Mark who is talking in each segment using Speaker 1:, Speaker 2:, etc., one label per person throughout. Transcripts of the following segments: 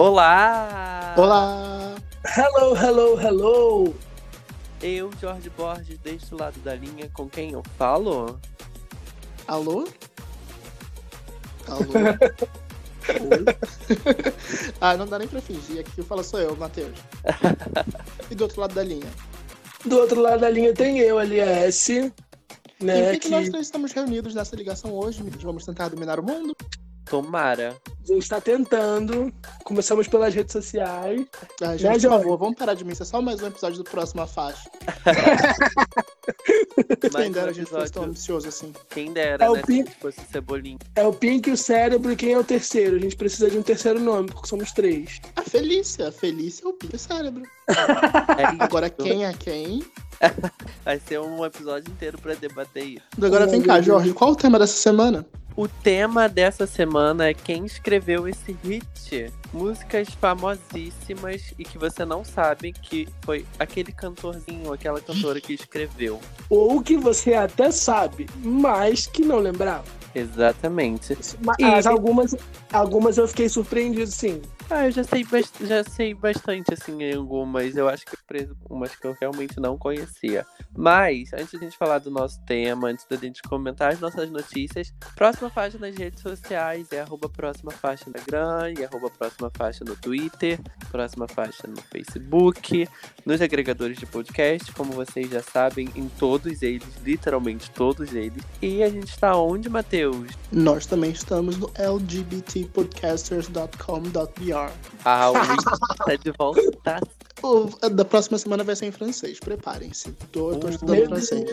Speaker 1: Olá!
Speaker 2: Olá!
Speaker 3: Hello, hello, hello!
Speaker 1: Eu, Jorge Borges, deste lado da linha, com quem eu falo?
Speaker 2: Alô? Alô? Oi? ah, não dá nem pra fingir. Aqui quem fala sou eu, Matheus. e do outro lado da linha?
Speaker 3: Do outro lado da linha tem eu, LS. Né,
Speaker 2: e por que,
Speaker 3: que...
Speaker 2: nós três estamos reunidos nessa ligação hoje? Vamos tentar dominar o mundo?
Speaker 1: Tomara.
Speaker 3: A gente está tentando. Começamos pelas redes sociais.
Speaker 2: Ah,
Speaker 3: Né,
Speaker 2: por
Speaker 3: jovem?
Speaker 2: favor, vamos parar de mim. Isso é só mais um episódio do Próxima Faixa.
Speaker 1: Mais
Speaker 2: Quem
Speaker 1: um
Speaker 2: dera a gente fosse tão ambicioso assim.
Speaker 1: Quem dera,
Speaker 3: É o
Speaker 1: né?
Speaker 3: Pin-
Speaker 1: Se fosse cebolinha.
Speaker 3: É o Pink, o cérebro e quem é o terceiro. A gente precisa de um terceiro nome, porque somos três.
Speaker 2: A Felícia. A Felícia é o Pio Cérebro.
Speaker 1: É isso.
Speaker 2: Agora quem é quem?
Speaker 1: Vai ser um episódio inteiro pra debater isso.
Speaker 2: Agora vem cá, Jorge. Qual o tema dessa semana?
Speaker 1: O tema dessa semana é quem escreveu esse hit. Músicas famosíssimas e que você não sabe que foi aquele cantorzinho, aquela cantora que escreveu.
Speaker 3: Ou que você até sabe, mas que não lembrava.
Speaker 1: Exatamente.
Speaker 3: Mas algumas, algumas eu fiquei surpreendido, sim.
Speaker 1: Ah, eu já sei, já sei bastante, assim, algumas. Eu acho que preso umas que eu realmente não conhecia. Mas, antes de a gente falar do nosso tema, antes da gente comentar as nossas notícias, próxima faixa nas redes sociais é arroba próxima faixa no Instagram e arroba próxima faixa no Twitter, próxima faixa no Facebook, nos agregadores de podcast, como vocês já sabem, em todos eles, literalmente todos eles. E a gente está onde, Matheus?
Speaker 2: Nós também estamos no lgbtpodcasters.com.br.
Speaker 1: Ah, o Luiz tá de volta.
Speaker 2: O da próxima semana vai ser em francês, preparem-se. Tô, tô estudando
Speaker 3: Meu
Speaker 2: francês.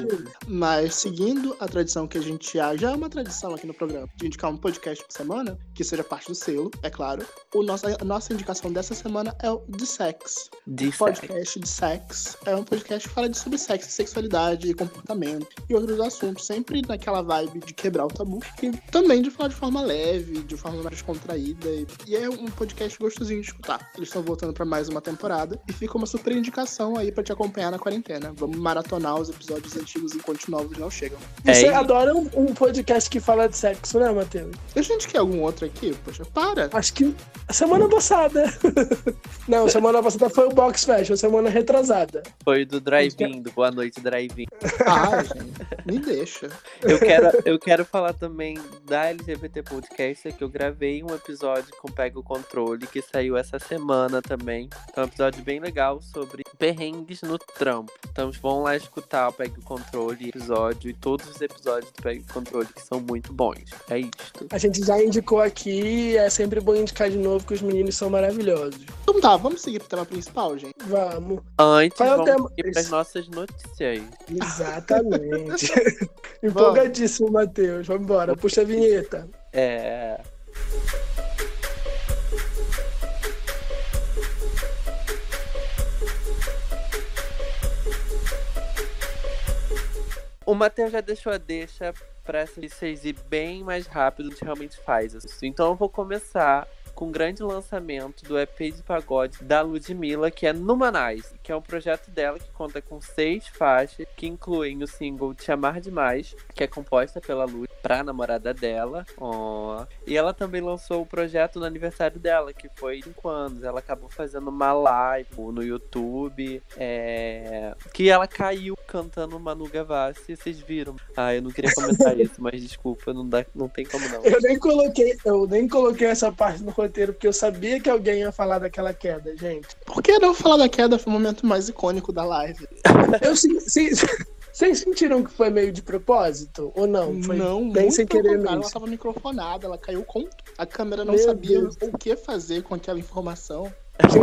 Speaker 2: Mas seguindo a tradição que a gente já, já é uma tradição aqui no programa, de indicar um podcast por semana, que seja parte do selo, é claro. O nosso, a nossa indicação dessa semana é o de Sex.
Speaker 1: de
Speaker 2: podcast de sexo. É um podcast que fala de sobre sexo, sexualidade, comportamento e outros assuntos, sempre naquela vibe de quebrar o tabu e também de falar de forma leve, de forma mais descontraída. E, e é um podcast gostosinho de escutar. Eles estão voltando pra mais uma temporada e fica uma super indicação aí pra te acompanhar na quarentena. Vamos maratonar os episódios antigos enquanto novos não chegam.
Speaker 1: É
Speaker 3: Você
Speaker 1: isso.
Speaker 3: adora um, um podcast que fala de sexo, né, Matheus?
Speaker 2: A gente quer algum outro aqui? Poxa, para!
Speaker 3: Acho que semana passada. Não, semana passada foi o Box Fashion, semana retrasada.
Speaker 1: Foi do drive-in, do Boa Noite Drive-in.
Speaker 2: Ah, gente, me deixa.
Speaker 1: Eu quero, eu quero falar também da LGBT Podcast, que eu gravei um episódio com Pega o Controle, que saiu essa semana também. É um episódio bem legal sobre perrengues no trampo. Então vão lá escutar o Pega o Controle episódio e todos os episódios do Pega o Controle, que são muito bons. É isto.
Speaker 3: A gente já indicou aqui e é sempre bom indicar de novo que os meninos são maravilhosos.
Speaker 2: Então tá, vamos seguir pro tema principal, gente.
Speaker 3: Vamos.
Speaker 1: Antes,
Speaker 3: Qual é
Speaker 1: vamos
Speaker 3: tema?
Speaker 1: ir para as nossas notícias.
Speaker 3: Exatamente. Empolgadíssimo, Matheus. Vamos embora. Puxa a vinheta.
Speaker 1: É. O Matheus já deixou a deixa para vocês ir bem mais rápido do que realmente faz. isso. Então eu vou começar com o grande lançamento do EP de pagode da Ludmilla, que é Numanais, que é um projeto dela que conta com seis faixas, que incluem o single Te Amar Demais, que é composta pela Lud pra namorada dela. Ó. E ela também lançou o projeto no aniversário dela, que foi 5 anos. Ela acabou fazendo uma live no YouTube, é, que ela caiu cantando Manu Gavassi. Vocês viram? Ah, eu não queria comentar isso, mas desculpa, não, dá, não tem como não.
Speaker 3: Eu nem coloquei, eu nem coloquei essa parte no roteiro, porque eu sabia que alguém ia falar daquela queda, gente.
Speaker 2: Por que não falar da queda? Foi o momento mais icônico da live.
Speaker 3: Eu sim, sim- Vocês sentiram que foi meio de propósito? Ou não? Foi
Speaker 2: não,
Speaker 3: bem sem querer mesmo.
Speaker 2: Ela tava microfonada, ela caiu com. A câmera não
Speaker 3: Meu
Speaker 2: sabia
Speaker 3: Deus.
Speaker 2: o que fazer com aquela informação.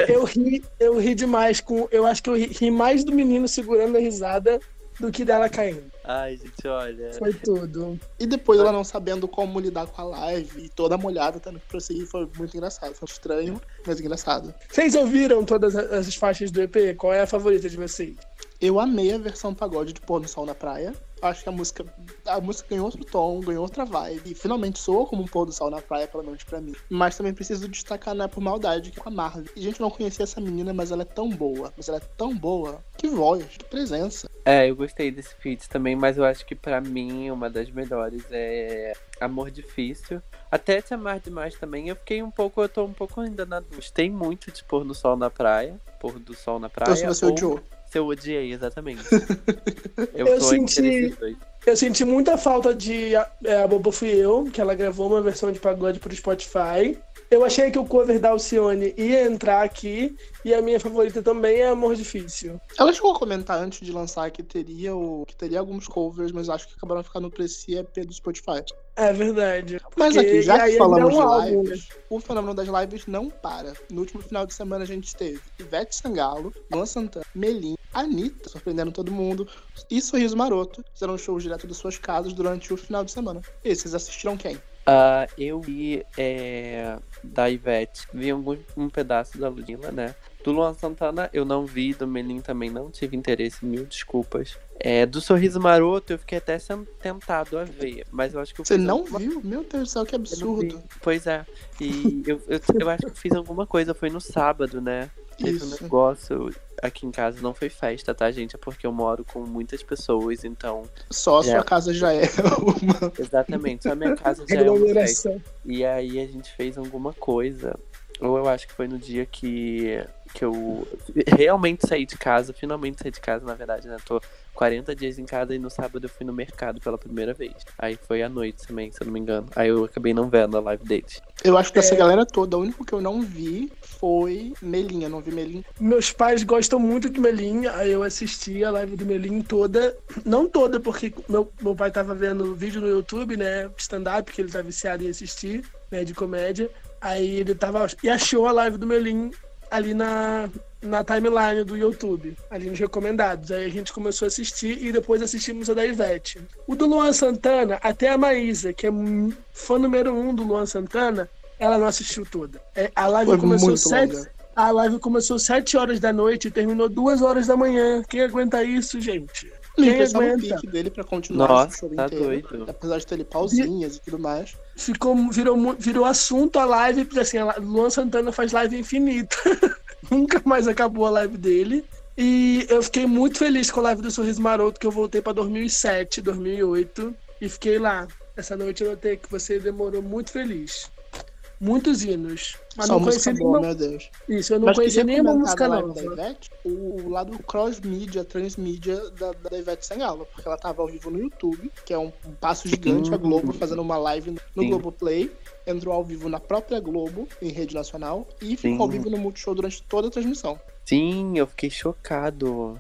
Speaker 3: Eu ri, eu ri demais com. Eu acho que eu ri, ri mais do menino segurando a risada do que dela caindo.
Speaker 1: Ai, gente, olha.
Speaker 3: Foi tudo.
Speaker 2: E depois ela não sabendo como lidar com a live e toda molhada, tendo que prosseguir, foi muito engraçado. Foi estranho, mas engraçado.
Speaker 3: Vocês ouviram todas as as faixas do EP? Qual é a favorita de vocês?
Speaker 2: Eu amei a versão pagode de Pôr no Sol na Praia. Acho que a música, a música ganhou outro tom, ganhou outra vibe. E finalmente soou como um pôr do sol na praia, pelo menos pra mim. Mas também preciso destacar, não é por maldade, que é com a Marvel. E, gente, eu não conhecia essa menina, mas ela é tão boa. Mas ela é tão boa. Que voz, que presença.
Speaker 1: É, eu gostei desse feat também, mas eu acho que pra mim uma das melhores é Amor Difícil. Até Te Amar Demais também. Eu fiquei um pouco, eu tô um pouco ainda na dúvida. Gostei muito de pôr no sol na praia. Pôr do sol na praia.
Speaker 2: Então, se você
Speaker 1: ou
Speaker 2: odiou.
Speaker 1: Eu odiei, exatamente. eu,
Speaker 3: Eu
Speaker 1: tô
Speaker 3: senti-
Speaker 1: entre esses dois.
Speaker 3: Eu senti muita falta de é, A Boba Fui Eu, que ela gravou uma versão de pagode pro Spotify. Eu achei que o cover da Alcione ia entrar aqui, e a minha favorita também é Amor Difícil.
Speaker 2: Ela chegou a comentar antes de lançar que teria, o, que teria alguns covers, mas acho que acabaram ficando pra esse EP do Spotify.
Speaker 3: É verdade.
Speaker 2: Mas aqui, já que falamos
Speaker 3: ele
Speaker 2: de
Speaker 3: álbum,
Speaker 2: lives, o fenômeno das lives não para. No último final de semana a gente teve Ivete Sangalo, Luan Santana, Melim, Anitta, surpreendendo todo mundo, e Sorriso Maroto, fizeram shows direto das suas casas durante o final de semana. E vocês assistiram quem?
Speaker 1: Ah, eu vi é, da Ivete, vi algum, um pedaço da Ludmilla, né? Do Luan Santana eu não vi, do Melim também não tive interesse, mil desculpas. É, do Sorriso Maroto eu fiquei até tentado a ver, mas eu acho que eu
Speaker 2: Você não
Speaker 1: alguma-
Speaker 2: viu? Meu Deus do céu, que absurdo.
Speaker 1: Pois é, e eu, eu, eu acho que fiz alguma coisa, foi no sábado, né? Teve um
Speaker 2: Isso.
Speaker 1: negócio aqui em casa, não foi festa, tá, gente? É porque eu moro com muitas pessoas, então.
Speaker 2: Só a sua
Speaker 1: É.
Speaker 2: casa já é uma.
Speaker 1: Exatamente, só a minha casa já é uma festa. E aí a gente fez alguma coisa. Ou eu acho que foi no dia que, que eu realmente saí de casa, finalmente saí de casa, na verdade, né? Tô 40 dias em casa e no sábado eu fui no mercado pela primeira vez. Aí foi à noite também, se eu não me engano. Aí eu acabei não vendo a live deles.
Speaker 2: Eu acho que dessa
Speaker 3: É.
Speaker 2: galera toda, o único que eu não vi foi Melinha. Não vi Melinha.
Speaker 3: Meus pais gostam muito de Melim, aí eu assisti a live do Melim toda. Não toda, porque meu, meu pai tava vendo vídeo no YouTube, né? Stand-up, que ele tá viciado em assistir, né? De comédia. Aí ele tava. E achou a live do Melim ali na, na timeline do YouTube, ali nos recomendados. Aí a gente começou a assistir e depois assistimos a da Ivete. O do Luan Santana, até a Maísa, que é fã número um do Luan Santana, ela não assistiu toda. É, a live
Speaker 2: Foi
Speaker 3: começou sete,
Speaker 2: longa.
Speaker 3: a live começou 7 horas da noite e terminou 2 horas da manhã. Quem aguenta isso, gente? Quem
Speaker 2: o
Speaker 3: aguenta?
Speaker 2: pique dele pra continuar
Speaker 1: Nossa,
Speaker 2: esse show
Speaker 1: tá
Speaker 2: inteiro.
Speaker 1: doido.
Speaker 2: Apesar de ter ele pausinhas e tudo mais.
Speaker 3: Ficou, virou, virou assunto a live, porque assim, a Luan Santana faz live infinita. Nunca mais acabou a live dele. E eu fiquei muito feliz com a live do Sorriso Maroto, que eu voltei pra 2007, 2008. E fiquei lá. Essa noite eu notei que você demorou muito feliz. Muitos hinos. Mas
Speaker 2: Só
Speaker 3: não
Speaker 2: música
Speaker 3: conhecia
Speaker 2: boa,
Speaker 3: nenhuma.
Speaker 2: meu Deus.
Speaker 3: Isso, eu não
Speaker 2: Mas
Speaker 3: conhecia
Speaker 2: queria
Speaker 3: nenhuma música nova.
Speaker 2: da Ivete, o, o lado cross-mídia, transmídia da, da Ivete Sangalo, porque ela tava ao vivo no YouTube, que é um, um passo gigante, a
Speaker 1: Sim.
Speaker 2: Globo fazendo uma live no, no
Speaker 1: Sim.
Speaker 2: Globoplay, entrou ao vivo na própria Globo, em rede nacional, e ficou
Speaker 1: Sim.
Speaker 2: ao vivo no Multishow durante toda a transmissão.
Speaker 1: Sim, eu fiquei chocado.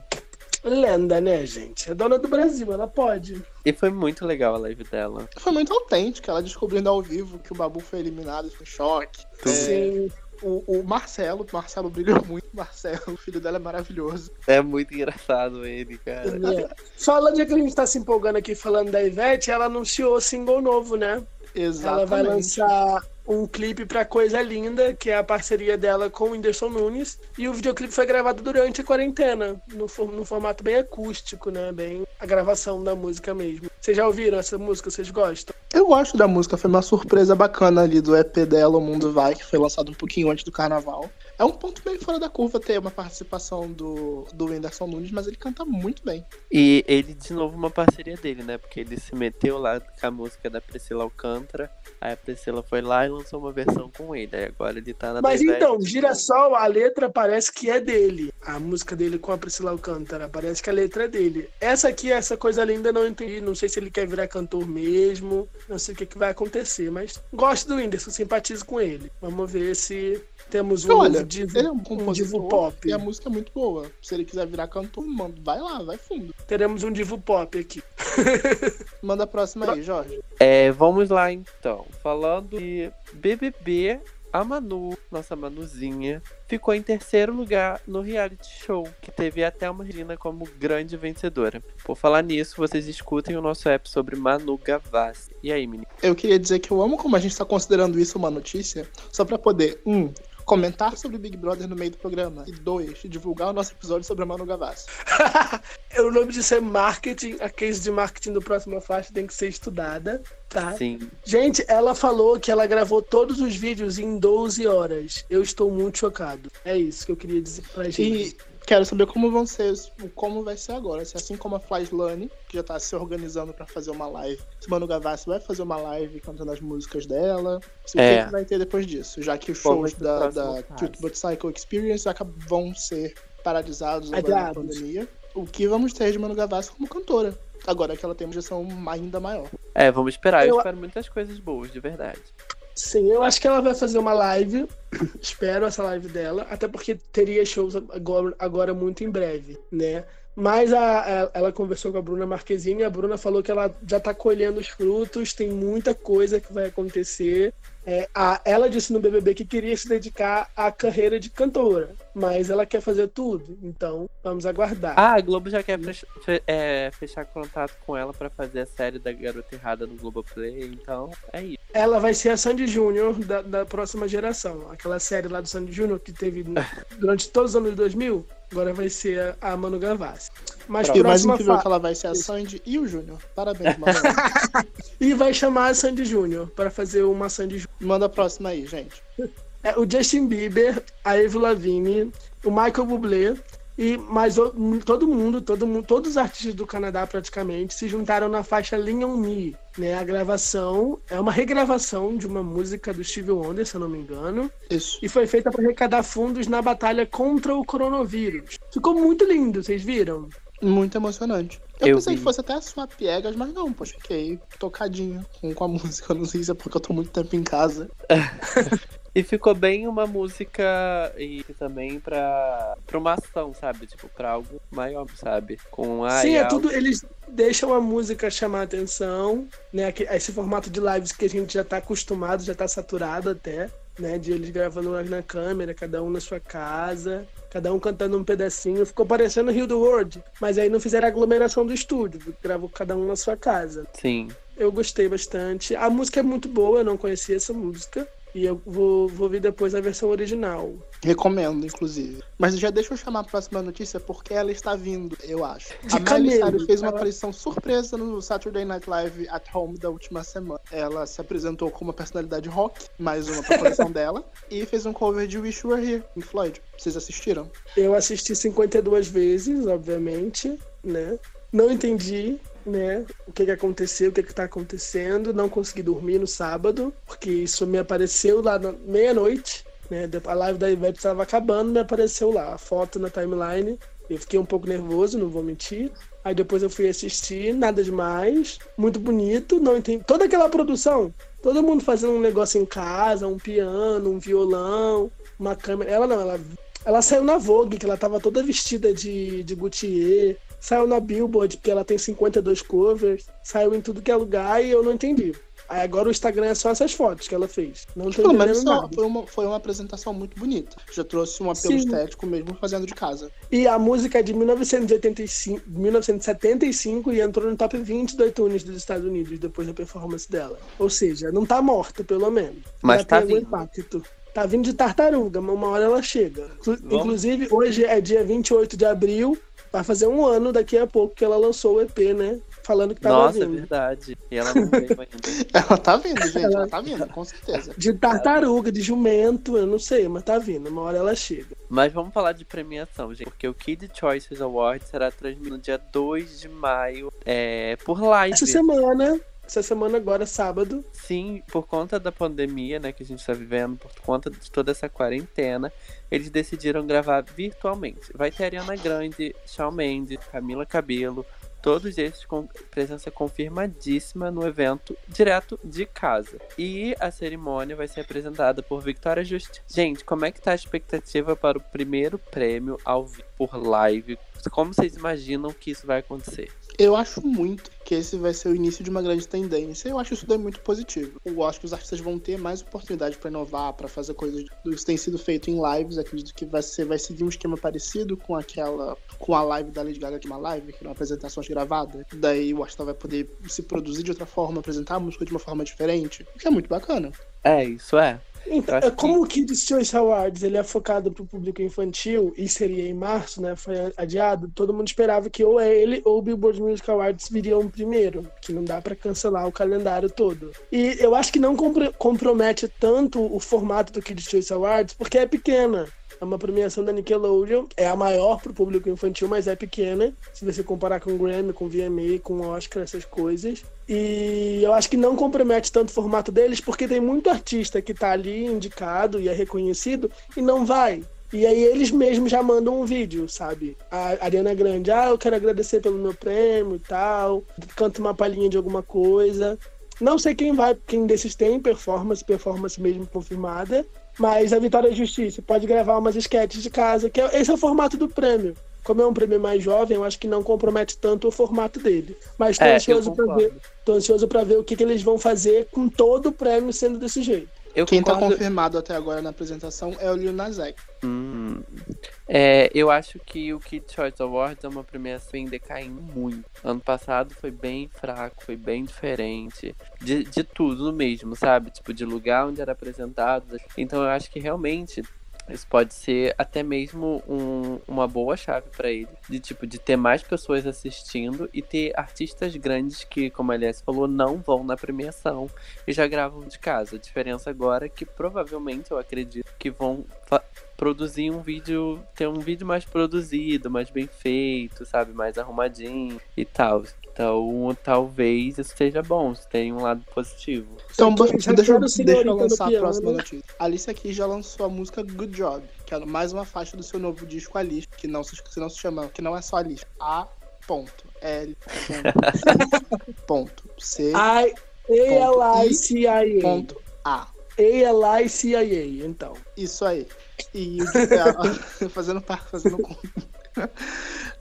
Speaker 3: Lenda, né, gente? É dona do Brasil, ela pode.
Speaker 1: E foi muito legal a live dela.
Speaker 2: Foi muito autêntica, ela descobrindo ao vivo que o Babu foi eliminado, foi um choque. É,
Speaker 3: Sim.
Speaker 2: o, o Marcelo, o Marcelo brilhou muito, Marcelo, o filho dela é maravilhoso.
Speaker 1: É muito engraçado ele, cara.
Speaker 3: É. Falando de que a gente tá se empolgando aqui falando da Ivete, ela anunciou single novo, né?
Speaker 2: Exatamente.
Speaker 3: Ela vai lançar um clipe pra Coisa Linda, que é a parceria dela com o Whindersson Nunes. E o videoclipe foi gravado durante a quarentena, no, no formato bem acústico, né? Bem a gravação da música mesmo. Vocês já ouviram essa música? Vocês gostam?
Speaker 2: Eu gosto da música, foi uma surpresa bacana ali do EP dela, O Mundo Vai, que foi lançado um pouquinho antes do carnaval. É um ponto bem fora da curva ter uma participação do, do Whindersson Nunes, mas ele canta muito bem.
Speaker 1: E ele, de novo, uma parceria dele, né? Porque ele se meteu lá com a música da Priscila Alcântara. Aí a Priscila foi lá e lançou uma versão com ele. Aí agora ele tá na
Speaker 3: Mas então, Girassol, a letra parece que é dele. A música dele com a Priscila Alcântara, parece que a letra é dele. Essa aqui, essa coisa linda, não entendi. Não sei se ele quer virar cantor mesmo. Não sei o que, que vai acontecer, mas gosto do Whindersson, simpatizo com ele. Vamos ver se temos um
Speaker 2: Olha,
Speaker 3: novo divo,
Speaker 2: Ele é um
Speaker 3: um divo
Speaker 2: compositor
Speaker 3: pop.
Speaker 2: e a música é muito boa. Se ele quiser virar cantor, manda, vai lá, vai fundo.
Speaker 3: Teremos um divo pop aqui.
Speaker 2: Manda a próxima aí, Jorge.
Speaker 1: É, vamos lá então. Falando de BBB, a Manu, nossa Manuzinha, ficou em terceiro lugar no reality show, que teve até uma Regina como grande vencedora. Por falar nisso, vocês escutem o nosso app sobre Manu Gavassi. E aí, menino?
Speaker 2: Eu queria dizer que eu amo como a gente tá considerando isso uma notícia, só pra poder, um, comentar sobre Big Brother no meio do programa. E dois, divulgar o nosso episódio sobre a Manu Gavassi.
Speaker 3: o nome disso é marketing. A case de marketing do próximo faixa tem que ser estudada, tá?
Speaker 1: Sim.
Speaker 3: Gente, ela falou que ela gravou todos os vídeos em 12 horas. Eu estou muito chocado. É isso que eu queria dizer pra gente.
Speaker 2: E quero saber como vão ser, como vai ser agora. Se assim como a Flyslane, que já tá se organizando para fazer uma live, se Manu Gavassi vai fazer uma live cantando as músicas dela, se
Speaker 1: É.
Speaker 2: o que vai ter depois disso, já que os shows da, da? Cute But Cycle Experience vão ser paralisados agora na pandemia. O que vamos ter de Manu Gavassi como cantora? Agora que ela tem uma gestão ainda maior.
Speaker 1: É, vamos esperar. Eu
Speaker 3: Eu-
Speaker 1: espero muitas coisas boas, de verdade.
Speaker 3: Sim, eu acho que ela vai fazer uma live. Espero essa live dela, até porque teria shows agora, agora muito em breve, né? Mas a, a- ela conversou com a Bruna Marquezine e a Bruna falou que ela já tá colhendo os frutos, tem muita coisa que vai acontecer. É, a- ela disse no BBB que queria se dedicar à carreira de cantora, mas ela quer fazer tudo, então vamos aguardar.
Speaker 1: Ah, a Globo já quer fech- fe- é, fechar contato com ela pra fazer a série da Garota Errada no Globoplay, então é isso.
Speaker 3: Ela vai ser a Sandy Júnior da, da próxima geração. Aquela série lá do Sandy Júnior que teve durante todos os anos de 2000, agora vai ser a Manu Gavassi. Mas
Speaker 2: E o mais incrível é
Speaker 3: fa...
Speaker 2: que ela vai ser a Sandy e o Júnior. Parabéns, Manu.
Speaker 3: E vai chamar a Sandy Júnior para fazer uma Sandy Júnior.
Speaker 2: Manda a próxima aí, gente.
Speaker 3: É, o Justin Bieber, a Avril Lavigne, o Michael Bublé e mais o- todo mundo, todo mundo, todos os artistas do Canadá praticamente se juntaram na faixa Lean On Me, né? A gravação é uma regravação de uma música do Stevie Wonder, se eu não me engano,
Speaker 2: Isso.
Speaker 3: e foi feita para arrecadar fundos na batalha contra o coronavírus. Ficou muito lindo, vocês viram?
Speaker 2: Muito emocionante. Eu,
Speaker 1: Eu
Speaker 2: pensei
Speaker 1: vi.
Speaker 2: que fosse até a sua piegas, mas não, poxa, fiquei tocadinho com, com a música. Não sei se é porque eu tô muito tempo em casa.
Speaker 1: E ficou bem uma música e também pra, pra uma ação, sabe? Tipo, pra algo maior, sabe? Com a
Speaker 3: Sim, é tudo. Eles deixam a música chamar a atenção, né? Esse formato de lives que a gente já tá acostumado, já tá saturado até, né? De eles gravando live na câmera, cada um na sua casa, cada um cantando um pedacinho. Ficou parecendo Rio do World, mas aí não fizeram a aglomeração do estúdio, gravou cada um na sua casa.
Speaker 1: Sim.
Speaker 3: Eu gostei bastante. A música é muito boa, eu não conhecia essa música. E eu vou, vou ver depois a versão original.
Speaker 2: Recomendo, inclusive. Mas já deixa eu chamar a próxima notícia, porque ela está vindo, eu acho.
Speaker 3: De
Speaker 2: a Miley Cyrus fez uma
Speaker 3: ela-
Speaker 2: aparição surpresa no Saturday Night Live at Home da última semana. Ela se apresentou como uma personalidade rock, mais uma pra coleção dela, e fez um cover de Wish You Were Here, em Floyd. Vocês assistiram?
Speaker 3: Eu assisti 52 vezes, obviamente, né? Não entendi, né, o que que aconteceu, o que que tá acontecendo. Não consegui dormir no sábado, porque isso me apareceu lá meia-noite, né? A live da Ivete estava acabando, me apareceu lá a foto na timeline. Eu fiquei um pouco nervoso, não vou mentir. Aí depois eu fui assistir, nada demais, muito bonito, não entendi. Toda aquela produção, todo mundo fazendo um negócio em casa, um piano, um violão, uma câmera. Ela não, ela ela saiu na Vogue, que ela tava toda vestida de, de Gautier. Saiu na Billboard, que ela tem 52 covers. Saiu em tudo que é lugar e eu não entendi. Aí agora o Instagram é só essas fotos que ela fez. Não tô
Speaker 2: Pelo menos
Speaker 3: nada.
Speaker 2: foi uma, foi uma apresentação muito bonita. Já trouxe um apelo
Speaker 3: Sim.
Speaker 2: estético mesmo fazendo de casa.
Speaker 3: E a música é de 1985, 1975 e entrou no top 20 do iTunes dos Estados Unidos depois da performance dela. Ou seja, não tá morta, pelo menos.
Speaker 1: Mas
Speaker 3: Ela
Speaker 1: tá
Speaker 3: tem algum
Speaker 1: vindo.
Speaker 3: impacto. Tá vindo de tartaruga, mas uma hora ela chega.
Speaker 1: Vamos.
Speaker 3: Inclusive, hoje é dia 28 de abril. Vai fazer um ano daqui a pouco que ela lançou o EP, né? Falando que tava
Speaker 1: Nossa, é
Speaker 3: vindo.
Speaker 1: verdade. E ela não veio ainda.
Speaker 2: Ela tá vindo, gente. Ela tá vindo, com certeza.
Speaker 3: De tartaruga, de jumento, eu não sei, mas tá vindo. Uma hora ela chega.
Speaker 1: Mas vamos falar de premiação, gente. Porque o Kid Choices Award será transmitido no dia 2 de maio é, por live.
Speaker 3: Essa semana, essa semana agora, sábado,
Speaker 1: Sim, por conta da pandemia, né, que a gente está vivendo, por conta de toda essa quarentena, eles decidiram gravar virtualmente. Vai ter Ariana Grande, Shawn Mendes, Camila Cabello, todos esses com presença confirmadíssima no evento direto de casa. E a cerimônia vai ser apresentada por Victoria Justiça. Gente, como é que tá a expectativa para o primeiro prêmio ao por live? Como vocês imaginam que isso vai acontecer?
Speaker 2: Eu acho muito que esse vai ser o início de uma grande tendência. Eu acho isso daí muito positivo. Eu acho que os artistas vão ter mais oportunidade para inovar, para fazer coisas do que tem sido feito em lives. Acredito que vai ser, vai seguir um esquema parecido com aquela, com a live da Lady Gaga de uma live, que eram apresentações gravadas. Daí o artista vai poder se produzir de outra forma, apresentar a música de uma forma diferente, o que é muito bacana.
Speaker 1: É, isso é.
Speaker 3: Então, como o Kids Choice Awards ele é focado pro público infantil e seria em março, né? Foi adiado, todo mundo esperava que ou é ele ou o Billboard Music Awards viriam primeiro, que não dá pra cancelar o calendário todo. E eu acho que não compro- compromete tanto o formato do Kids Choice Awards, porque é pequena. É uma premiação da Nickelodeon, é a maior pro público infantil, mas é pequena. Se você comparar com o Grammy, com o VMA, com Oscar, essas coisas. E eu acho que não compromete tanto o formato deles, porque tem muito artista que tá ali indicado e é reconhecido e não vai. E aí eles mesmos já mandam um vídeo, sabe? A Ariana Grande, ah, eu quero agradecer pelo meu prêmio e tal. Canta uma palhinha de alguma coisa. Não sei quem vai, quem desses tem performance, performance mesmo confirmada. Mas a Vitória e Justiça pode gravar umas sketches de casa, que é, esse é o formato do prêmio. Como é um prêmio mais jovem, eu acho que não compromete tanto o formato dele. Mas tô
Speaker 1: É,
Speaker 3: ansioso pra ver. Tô ansioso pra ver o que, que eles vão fazer com todo o prêmio sendo desse jeito.
Speaker 1: Eu
Speaker 2: Quem tá
Speaker 1: concordo-
Speaker 2: confirmado até agora na apresentação é o Lil Nas X.
Speaker 1: Hum. É, eu acho que o Kid Choice Awards é uma premiação em decaindo muito. Ano passado foi bem fraco, foi bem diferente. De, de tudo mesmo, sabe? Tipo, de lugar onde era apresentado. Então eu acho que realmente isso pode ser até mesmo um- uma boa chave pra ele. De tipo, de ter mais pessoas assistindo e ter artistas grandes que, como a Aliás falou, não vão na premiação e já gravam de casa. A diferença agora é que provavelmente eu acredito que vão produzir um vídeo, ter um vídeo mais produzido, mais bem feito, sabe, mais arrumadinho e tal. Então, talvez isso seja bom, isso tem um lado positivo.
Speaker 2: Então, deixa, deixa, eu- deixa eu lançar a próxima notícia. A Alice aqui já lançou a música Good Job, que é mais uma faixa do seu novo disco Alice, que não se, que não se chama, que não é só Alice. A ponto L ponto, ponto C
Speaker 3: I, A-L-I-C-I-A.
Speaker 2: ponto A.
Speaker 3: A-L-I-C-I-A, então.
Speaker 2: Isso aí. E fazendo fazendo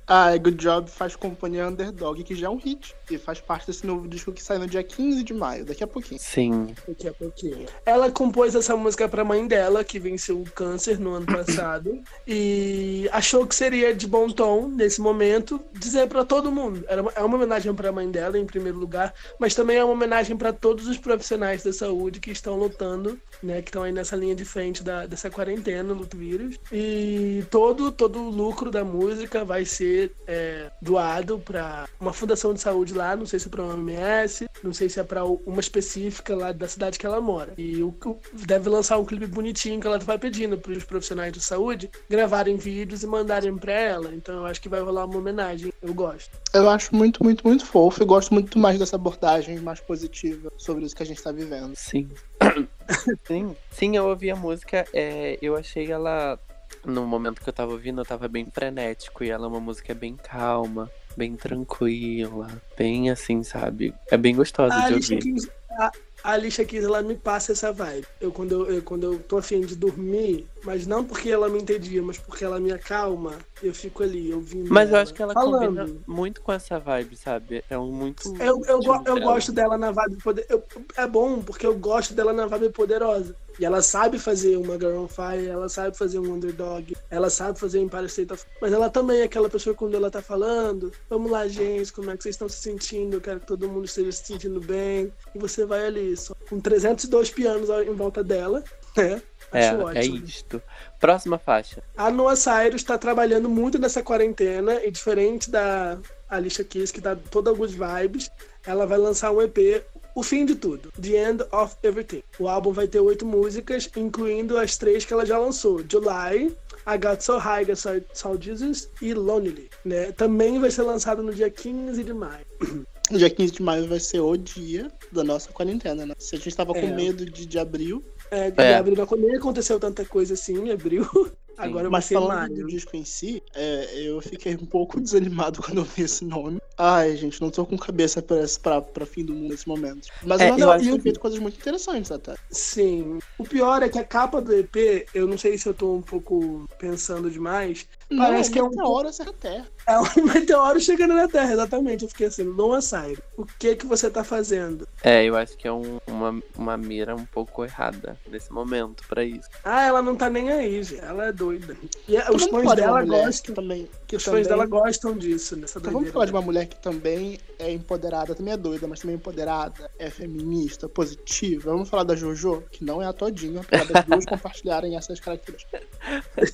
Speaker 2: A Good Job faz companhia Underdog, que já é um hit. E faz parte desse novo disco que sai no dia 15 de maio, daqui a pouquinho.
Speaker 1: Sim.
Speaker 3: Daqui a pouquinho. Ela compôs essa música pra mãe dela, que venceu o câncer no ano passado, e achou que seria de bom tom, nesse momento, dizer pra todo mundo. Era uma- É uma homenagem pra mãe dela, em primeiro lugar, mas também é uma homenagem pra todos os profissionais da saúde que estão lutando, né, que estão aí nessa linha de frente da, dessa quarentena, do vírus. E todo, todo o lucro da música vai ser é, doado pra uma fundação de saúde lá, não sei se é pra uma OMS, não sei se é pra uma específica lá da cidade que ela mora. E o, deve lançar um clipe bonitinho que ela vai pedindo pros profissionais de saúde gravarem vídeos e mandarem pra ela. Então eu acho que vai rolar uma homenagem. Eu gosto.
Speaker 2: Eu acho muito, muito, muito fofo e gosto muito mais dessa abordagem mais positiva sobre isso que a gente tá vivendo.
Speaker 1: Sim. Sim. Sim, eu ouvi a música, é, eu achei ela. No momento que eu tava ouvindo, eu tava bem frenético. E ela é uma música bem calma, bem tranquila, bem assim, sabe? É bem gostosa
Speaker 3: A
Speaker 1: de
Speaker 3: Alicia
Speaker 1: ouvir.
Speaker 3: Keys, a, a Alicia Keys, ela me passa essa vibe. Eu quando, eu, eu- quando eu tô afim de dormir, mas não porque ela me entendia, mas porque ela me acalma, eu fico ali ouvindo.
Speaker 1: Mas eu acho que ela
Speaker 3: falando.
Speaker 1: combina muito com essa vibe, sabe? É um muito.
Speaker 3: Eu, eu, go- eu gosto dela na vibe poder. eu- é bom porque eu gosto dela na vibe poderosa. E ela sabe fazer uma Girl on Fire, ela sabe fazer um Underdog, ela sabe fazer um Empire State of. Mas ela também é aquela pessoa quando ela tá falando: Vamos lá, gente, como é que vocês estão se sentindo? Eu quero que todo mundo esteja se sentindo bem. E você vai ali, só com 302 pianos em volta dela, né?
Speaker 1: É,
Speaker 3: Acho
Speaker 1: é
Speaker 3: ótimo.
Speaker 1: isto. Próxima faixa.
Speaker 3: A Noah Cyrus está trabalhando muito nessa quarentena e diferente da Alicia Keys, que tá toda good vibes, ela vai lançar um EP, o fim de tudo, The End of Everything. O álbum vai ter oito músicas, incluindo as três que ela já lançou, July, I Got So High, I Saw- Saw Jesus e Lonely. Né? Também vai ser lançado no dia 15 de maio.
Speaker 2: O dia 15 de maio vai ser o dia da nossa quarentena, né? Se a gente tava com
Speaker 3: É.
Speaker 2: medo de, de abril,
Speaker 3: É,
Speaker 1: É.
Speaker 3: Abril não nem aconteceu tanta coisa assim em abril. Agora vai
Speaker 2: mas falando do disco em si, é, eu fiquei um pouco desanimado quando eu vi esse nome. Ai, gente, não tô com cabeça pra, esse- pra, pra fim do mundo nesse momento. Mas
Speaker 1: É,
Speaker 2: ela
Speaker 1: eu acho
Speaker 2: tem
Speaker 1: que-
Speaker 2: feito coisas muito interessantes até.
Speaker 3: Sim. O pior é que a capa do EP, eu não sei se eu tô um pouco pensando demais.
Speaker 2: Não,
Speaker 3: Parece que é um
Speaker 2: meteoro essa terra.
Speaker 3: É um meteoro chegando na Terra, exatamente. Eu fiquei assim, Noah Cyrus. o que que você tá fazendo?
Speaker 1: É, eu acho que é um- uma, uma mira um pouco errada nesse momento pra isso.
Speaker 3: Ah, ela não tá nem aí, gente. Ela é doida. E
Speaker 2: Então
Speaker 3: os fãs dela
Speaker 2: mulher
Speaker 3: gostam.
Speaker 2: que também, que
Speaker 3: Os
Speaker 2: também...
Speaker 3: fãs dela gostam disso, nessa
Speaker 2: Então vamos falar de uma mulher que também é empoderada, também é doida, mas também é empoderada, é feminista, positiva. Vamos falar da Jojo, que não é a todinha, apesar das duas compartilharem essas características.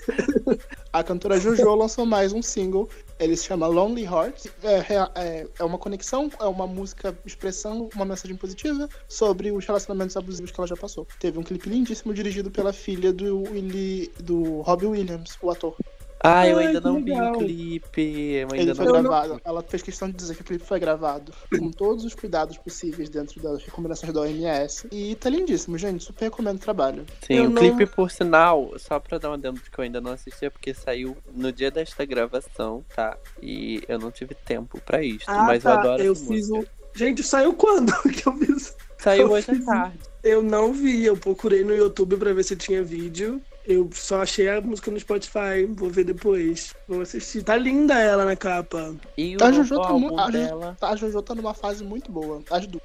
Speaker 2: a cantora Jojo lançou mais um single, ele se chama Lonely Hearts. É, é, é uma conexão, é uma música expressando uma mensagem positiva sobre os relacionamentos abusivos que ela já passou. Teve um clipe lindíssimo dirigido pela filha do, Willie, do Robbie Williams, o ator.
Speaker 1: Ah, eu
Speaker 3: Ai,
Speaker 1: ainda não vi
Speaker 3: legal.
Speaker 1: o clipe. Eu
Speaker 2: Ele
Speaker 1: ainda
Speaker 2: foi
Speaker 1: não
Speaker 2: gravado. Ela fez questão de dizer que o clipe foi gravado com todos os cuidados possíveis dentro das recomendações da OMS. E tá lindíssimo, gente. Super recomendo o trabalho.
Speaker 1: Sim,
Speaker 3: Eu
Speaker 1: o
Speaker 3: não-
Speaker 1: clipe, por sinal, só pra dar uma dentro de que eu ainda não assisti, é porque saiu no dia desta gravação, tá? E eu não tive tempo pra isso.
Speaker 3: Ah,
Speaker 1: mas
Speaker 3: tá.
Speaker 1: eu adoro
Speaker 3: Eu
Speaker 1: essa
Speaker 3: fiz
Speaker 1: música.
Speaker 3: o. Gente, saiu quando que eu fiz?
Speaker 1: Saiu
Speaker 3: eu
Speaker 1: hoje à
Speaker 3: fiz-
Speaker 1: tarde.
Speaker 3: Eu não vi, eu procurei no YouTube pra ver se tinha vídeo. Eu só achei a música no Spotify, vou ver depois. Vou assistir. Tá linda ela na capa.
Speaker 1: E o
Speaker 2: A
Speaker 1: novo
Speaker 2: Jojo, tá,
Speaker 1: álbum
Speaker 2: mu- a, Jojo,
Speaker 1: dela,
Speaker 2: a Jojo tá numa fase muito boa. As duas.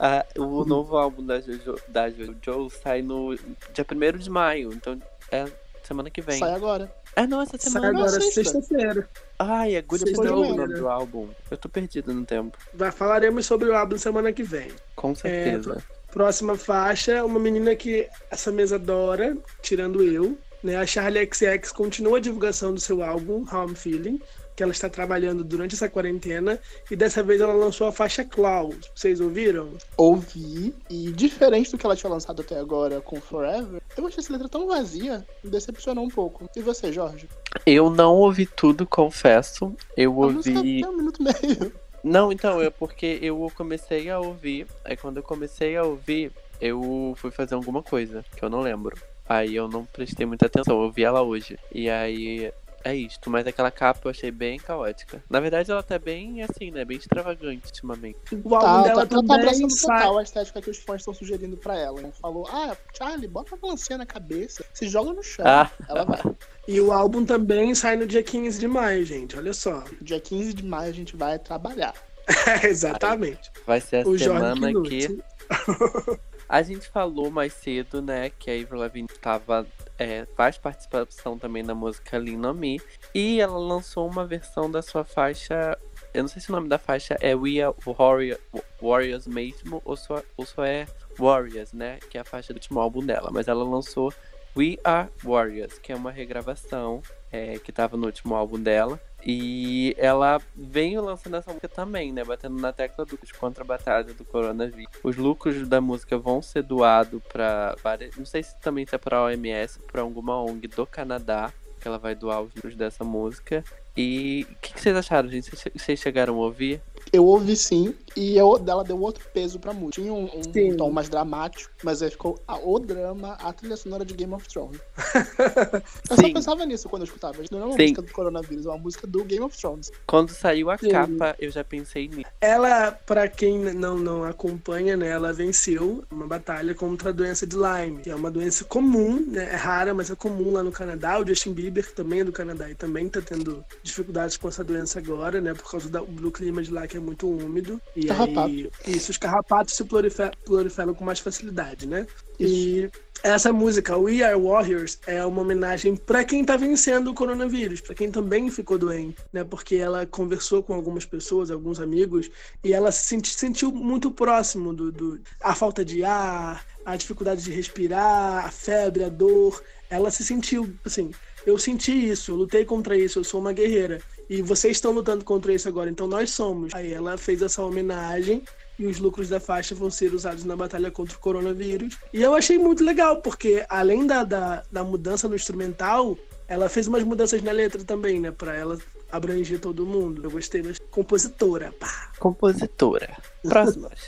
Speaker 1: ah, o novo álbum da Jojo, da Jojo sai no dia 1 de maio, então é semana que vem.
Speaker 2: Sai agora.
Speaker 1: É, não, essa
Speaker 3: Sai
Speaker 1: semana.
Speaker 3: agora
Speaker 2: sexta.
Speaker 3: sexta-feira.
Speaker 1: Ai, é Good
Speaker 3: Sexta
Speaker 1: Snow o nome do álbum. Eu tô perdido no tempo.
Speaker 3: Vai- Falaremos sobre o álbum semana que vem.
Speaker 1: Com certeza.
Speaker 3: Próxima faixa, uma menina que essa mesa adora, tirando eu. Né? A Charlie XX continua a divulgação do seu álbum, How I'm Feeling, que ela está trabalhando durante essa quarentena. E dessa vez ela lançou a faixa Claw. Vocês ouviram?
Speaker 2: Ouvi. E diferente do que ela tinha lançado até agora com Forever, eu achei essa letra tão vazia. Me decepcionou um pouco. E você, Jorge?
Speaker 1: Eu não ouvi tudo, confesso. Eu
Speaker 2: A música
Speaker 1: ouvi.
Speaker 2: tem um minuto e meio.
Speaker 1: Não, então, é porque eu comecei a ouvir. Aí quando eu comecei a ouvir, eu fui fazer alguma coisa, que eu não lembro. Aí eu não prestei muita atenção, eu ouvi ela hoje. E aí é isto, mas aquela capa eu achei bem caótica. Na verdade, ela tá bem assim, né? Bem extravagante ultimamente.
Speaker 3: O álbum
Speaker 2: Tá,
Speaker 3: dela
Speaker 2: tá, tá
Speaker 3: também
Speaker 2: abraçando
Speaker 3: sai.
Speaker 2: total a estética que os fãs estão sugerindo pra ela. Né? Falou, ah, Charlie, bota a melancia na cabeça, se joga no chão.
Speaker 1: Ah,
Speaker 2: Ela vai.
Speaker 3: E o álbum também sai no dia 15 de maio, gente. Olha só.
Speaker 2: Dia 15 de maio a gente vai trabalhar.
Speaker 3: Exatamente.
Speaker 1: vai ser a
Speaker 3: O
Speaker 1: semana
Speaker 3: que.
Speaker 1: A gente falou mais cedo, né, que a Avril Lavigne tava, é, faz participação também na música Me. E ela lançou uma versão da sua faixa. Eu não sei se o nome da faixa é We Are Warrior, Warriors mesmo ou só, ou só é Warriors, né? Que é a faixa do último álbum dela. Mas ela lançou We Are Warriors, que é uma regravação é, que tava no último álbum dela. E ela veio lançando essa música também, né? Batendo na tecla do contra a batalha do coronavírus. Os lucros da música vão ser doados para várias. Não sei se também se é para a OMS, para alguma ONG do Canadá, que ela vai doar os lucros dessa música. E o que, que vocês acharam, gente? Vocês- chegaram a ouvir?
Speaker 2: Eu ouvi sim, e eu, dela deu outro peso pra música. Tinha um, um tom mais dramático, mas aí ficou a, o drama, a trilha sonora de Game of Thrones. Eu
Speaker 1: Sim.
Speaker 2: só pensava nisso quando eu escutava. Não é uma
Speaker 1: Sim.
Speaker 2: música do coronavírus, é uma música do Game of Thrones.
Speaker 1: Quando saiu a
Speaker 3: Sim.
Speaker 1: capa, eu já pensei nisso.
Speaker 3: Ela, pra quem não, não acompanha, né, ela venceu uma batalha contra a doença de Lyme, que é uma doença comum, né, é rara, mas é comum lá no Canadá. O Justin Bieber que também é do Canadá e também tá tendo dificuldades com essa doença agora, né, por causa da- do clima de lá que é muito úmido. E
Speaker 2: Carrapato.
Speaker 3: aí, isso, os carrapatos se prolife- proliferam com mais facilidade, né? E essa música, We Are Warriors, é uma homenagem pra quem tá vencendo o coronavírus, pra quem também ficou doente, né? Porque ela conversou com algumas pessoas, alguns amigos, e ela se senti- sentiu muito próximo do, do a falta de ar, a dificuldade de respirar, a febre, a dor. Ela se sentiu assim. Eu senti isso, eu lutei contra isso, eu sou uma guerreira. E vocês estão lutando contra isso agora, então nós somos. Aí ela fez essa homenagem e os lucros da faixa vão ser usados na batalha contra o coronavírus. E eu achei muito legal, porque além da, da, da mudança no instrumental, ela fez umas mudanças na letra também, né? Pra ela abranger todo mundo. Eu gostei da compositora. Pá.
Speaker 1: Compositora. Próxima.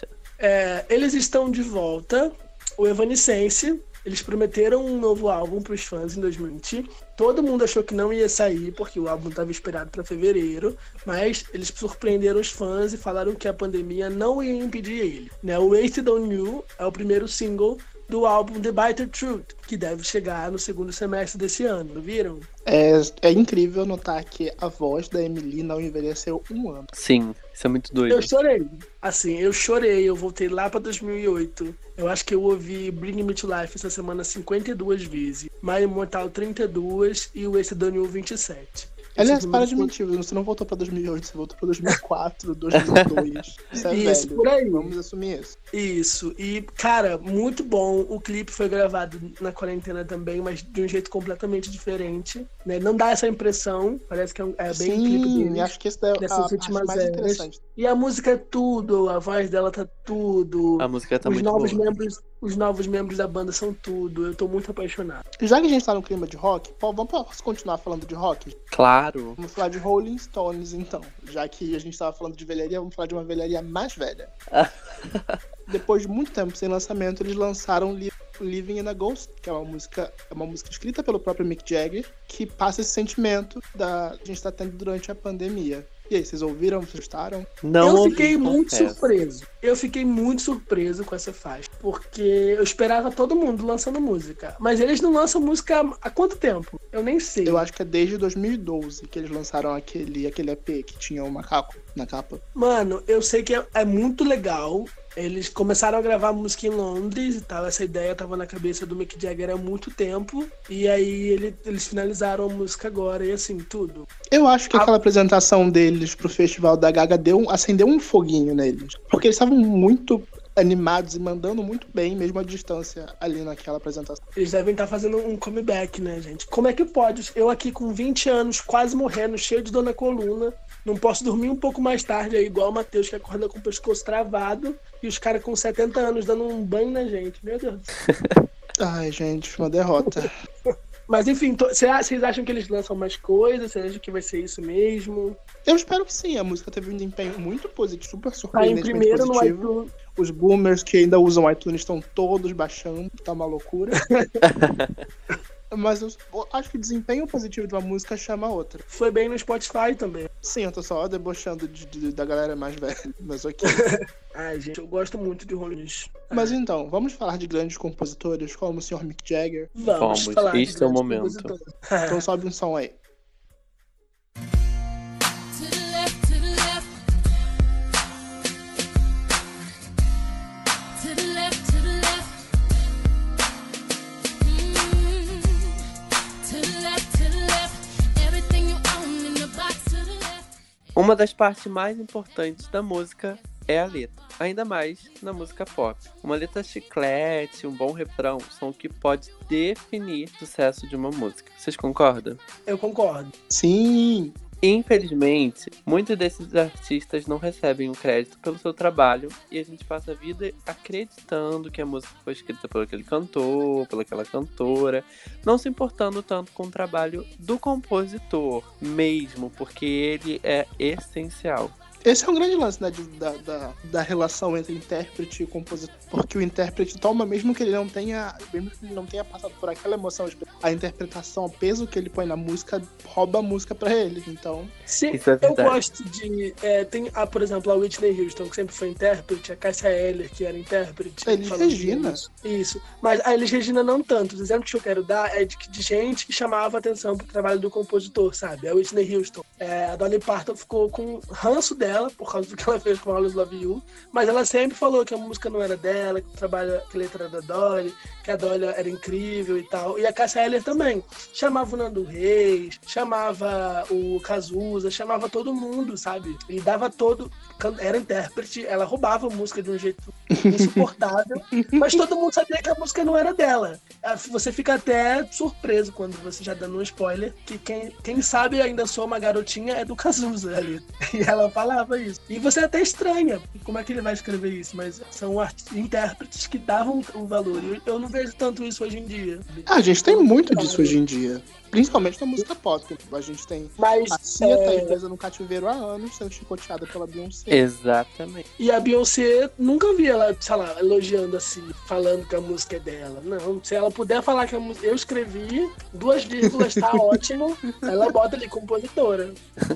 Speaker 3: É, eles estão de volta, o Evanescence. Eles prometeram um novo álbum para os fãs em 2020. Todo mundo achou que não ia sair, porque o álbum estava esperado para fevereiro. Mas eles surpreenderam os fãs e falaram que a pandemia não ia impedir ele. Né? O Wasted on You é o primeiro single do álbum The Bitter Truth, que deve chegar no segundo semestre desse ano, viram?
Speaker 2: É, é incrível notar que a voz da Emily não envelheceu um ano.
Speaker 1: Sim, isso é muito doido.
Speaker 3: Eu chorei. Assim, eu chorei. Eu voltei lá pra 2008. Eu acho que eu ouvi Bring Me to Life essa semana 52 vezes. My Immortal 32 e o Esse Daniel 27.
Speaker 2: Aliás, para de
Speaker 3: números
Speaker 2: mentir, você não voltou pra 2008, você voltou pra 2004, 2002. Isso é
Speaker 3: Isso,
Speaker 2: velho.
Speaker 3: por aí.
Speaker 2: Vamos assumir isso.
Speaker 3: Isso, e cara, muito bom. O clipe foi gravado na quarentena também, mas de um jeito completamente diferente. Né? Não dá essa impressão, parece que é, um- é bem clipe
Speaker 2: Sim,
Speaker 3: dele.
Speaker 2: acho que esse é a
Speaker 3: dessas
Speaker 2: parte
Speaker 3: últimas
Speaker 2: mais
Speaker 3: eras.
Speaker 2: interessante.
Speaker 3: E a música é tudo, a voz dela tá tudo.
Speaker 1: A música tá
Speaker 3: os
Speaker 1: muito
Speaker 3: novos
Speaker 1: boa.
Speaker 3: membros, os novos membros da banda são tudo. Eu tô muito apaixonado.
Speaker 2: Já que a gente tá no clima de rock, vamos continuar falando de rock?
Speaker 1: Claro.
Speaker 2: Vamos falar de Rolling Stones, então. Já que a gente tava falando de velharia, vamos falar de uma velharia mais velha. Depois de muito tempo sem lançamento, eles lançaram Li- Living in a Ghost, que é uma música, é uma música escrita pelo próprio Mick Jagger, que passa esse sentimento da que a gente tá tendo durante a pandemia. E aí, vocês ouviram? Vocês gostaram?
Speaker 1: Não
Speaker 3: eu
Speaker 1: ouvi,
Speaker 3: fiquei muito
Speaker 1: confesso.
Speaker 3: surpreso. Eu fiquei muito surpreso com essa faixa. Porque eu esperava todo mundo lançando música. Mas eles não lançam música há quanto tempo? Eu nem sei.
Speaker 2: Eu acho que é desde 2012 que eles lançaram aquele, aquele EP que tinha o macaco na capa.
Speaker 3: Mano, eu sei que é, é muito legal. Eles começaram a gravar música em Londres e tal. Essa ideia tava na cabeça do Mick Jagger há muito tempo. E aí ele- eles finalizaram a música agora e assim, tudo.
Speaker 2: Eu acho que
Speaker 3: Ah.
Speaker 2: aquela apresentação deles pro festival da Gaga deu, acendeu um foguinho neles. Porque eles estavam muito animados e mandando muito bem, mesmo à distância, ali naquela apresentação.
Speaker 3: Eles devem estar fazendo um comeback, né, gente? Como é que pode? Eu aqui com 20 anos, quase morrendo, cheio de dor na coluna. Não posso dormir um pouco mais tarde, aí, igual o Matheus, que acorda com o pescoço travado. E os caras com 70 anos dando um banho na gente. Meu Deus.
Speaker 2: Ai, gente, uma derrota.
Speaker 3: Mas enfim, vocês acham que eles lançam mais coisas? Vocês acham que vai ser isso mesmo?
Speaker 2: Eu espero que sim, a música teve um desempenho muito positivo, super
Speaker 3: Tá em primeiro no
Speaker 2: positivo.
Speaker 3: iTunes.
Speaker 2: Os boomers que ainda usam iTunes estão todos baixando, tá uma loucura. Mas eu acho que o desempenho positivo de uma música chama a outra.
Speaker 3: Foi bem no Spotify também.
Speaker 2: Sim, eu tô só debochando de- de- da galera mais velha, mas ok.
Speaker 3: Ai, gente, eu gosto muito de Rollins.
Speaker 2: Mas então, vamos falar de grandes compositores como o Sr. Mick Jagger.
Speaker 3: Vamos,
Speaker 1: Vamos,
Speaker 3: falar de
Speaker 1: este é o momento.
Speaker 2: Então sobe um som aí.
Speaker 1: Uma das partes mais importantes da música é a letra, ainda mais na música pop. Uma letra chiclete, um bom refrão são o que pode definir o sucesso de uma música. Vocês concordam?
Speaker 3: Eu concordo.
Speaker 2: Sim,
Speaker 1: Infelizmente, muitos desses artistas não recebem o crédito pelo seu trabalho e a gente passa a vida acreditando que a música foi escrita por aquele cantor, pelaquela cantora, não se importando tanto com o trabalho do compositor mesmo, porque ele é essencial.
Speaker 2: Esse é um grande lance né, de- da, da, da relação entre intérprete e compositor. Porque o intérprete toma, mesmo que ele não tenha. Mesmo que ele não tenha passado por aquela emoção, a interpretação, o peso que ele põe na música, rouba a música pra ele. Então.
Speaker 3: Sim,
Speaker 1: Isso é
Speaker 3: eu gosto de. é, tem, ah, por exemplo, a Whitney Houston, que sempre foi intérprete, a Cássia Eller, que era intérprete.
Speaker 2: Elis
Speaker 3: falando
Speaker 2: Regina.
Speaker 3: disso. Isso. Mas a Elis Regina não tanto. O exemplo que eu quero dar é de, que- de gente que chamava atenção pro trabalho do compositor, sabe? A Whitney Houston. É, a Dolly Parton ficou com ranço dela por causa do que ela fez com Always Love You. Mas ela sempre falou que a música não era dela, que o trabalho, que a letra era da Dolly, que a Dolly era incrível e tal. E a Cássia Eller também. Chamava o Nando Reis, chamava o Cazuza, chamava todo mundo, sabe? E dava todo. Era intérprete, ela roubava a música de um jeito insuportável, mas todo mundo sabia que a música não era dela. Ah, Você fica até surpreso quando você já dando um spoiler, que quem, quem sabe ainda sou uma garotinha é do Cazuza ali. E ela isso. E você até estranha como é que ele vai escrever isso, mas são art- intérpretes que davam o valor. E eu não vejo tanto isso hoje em dia.
Speaker 2: Ah, a gente tem muito disso hoje em dia. Principalmente na música pop. A gente tem.
Speaker 3: Mas
Speaker 2: A Cia tá
Speaker 3: é,
Speaker 2: presa no cativeiro há anos, sendo chicoteada pela Beyoncé.
Speaker 1: Exatamente.
Speaker 3: E a Beyoncé nunca vi ela, sei lá, elogiando assim, falando que a música é dela. Não, se ela puder falar que a música. Eu escrevi, duas vírgulas, tá ótimo. Ela bota ali compositora.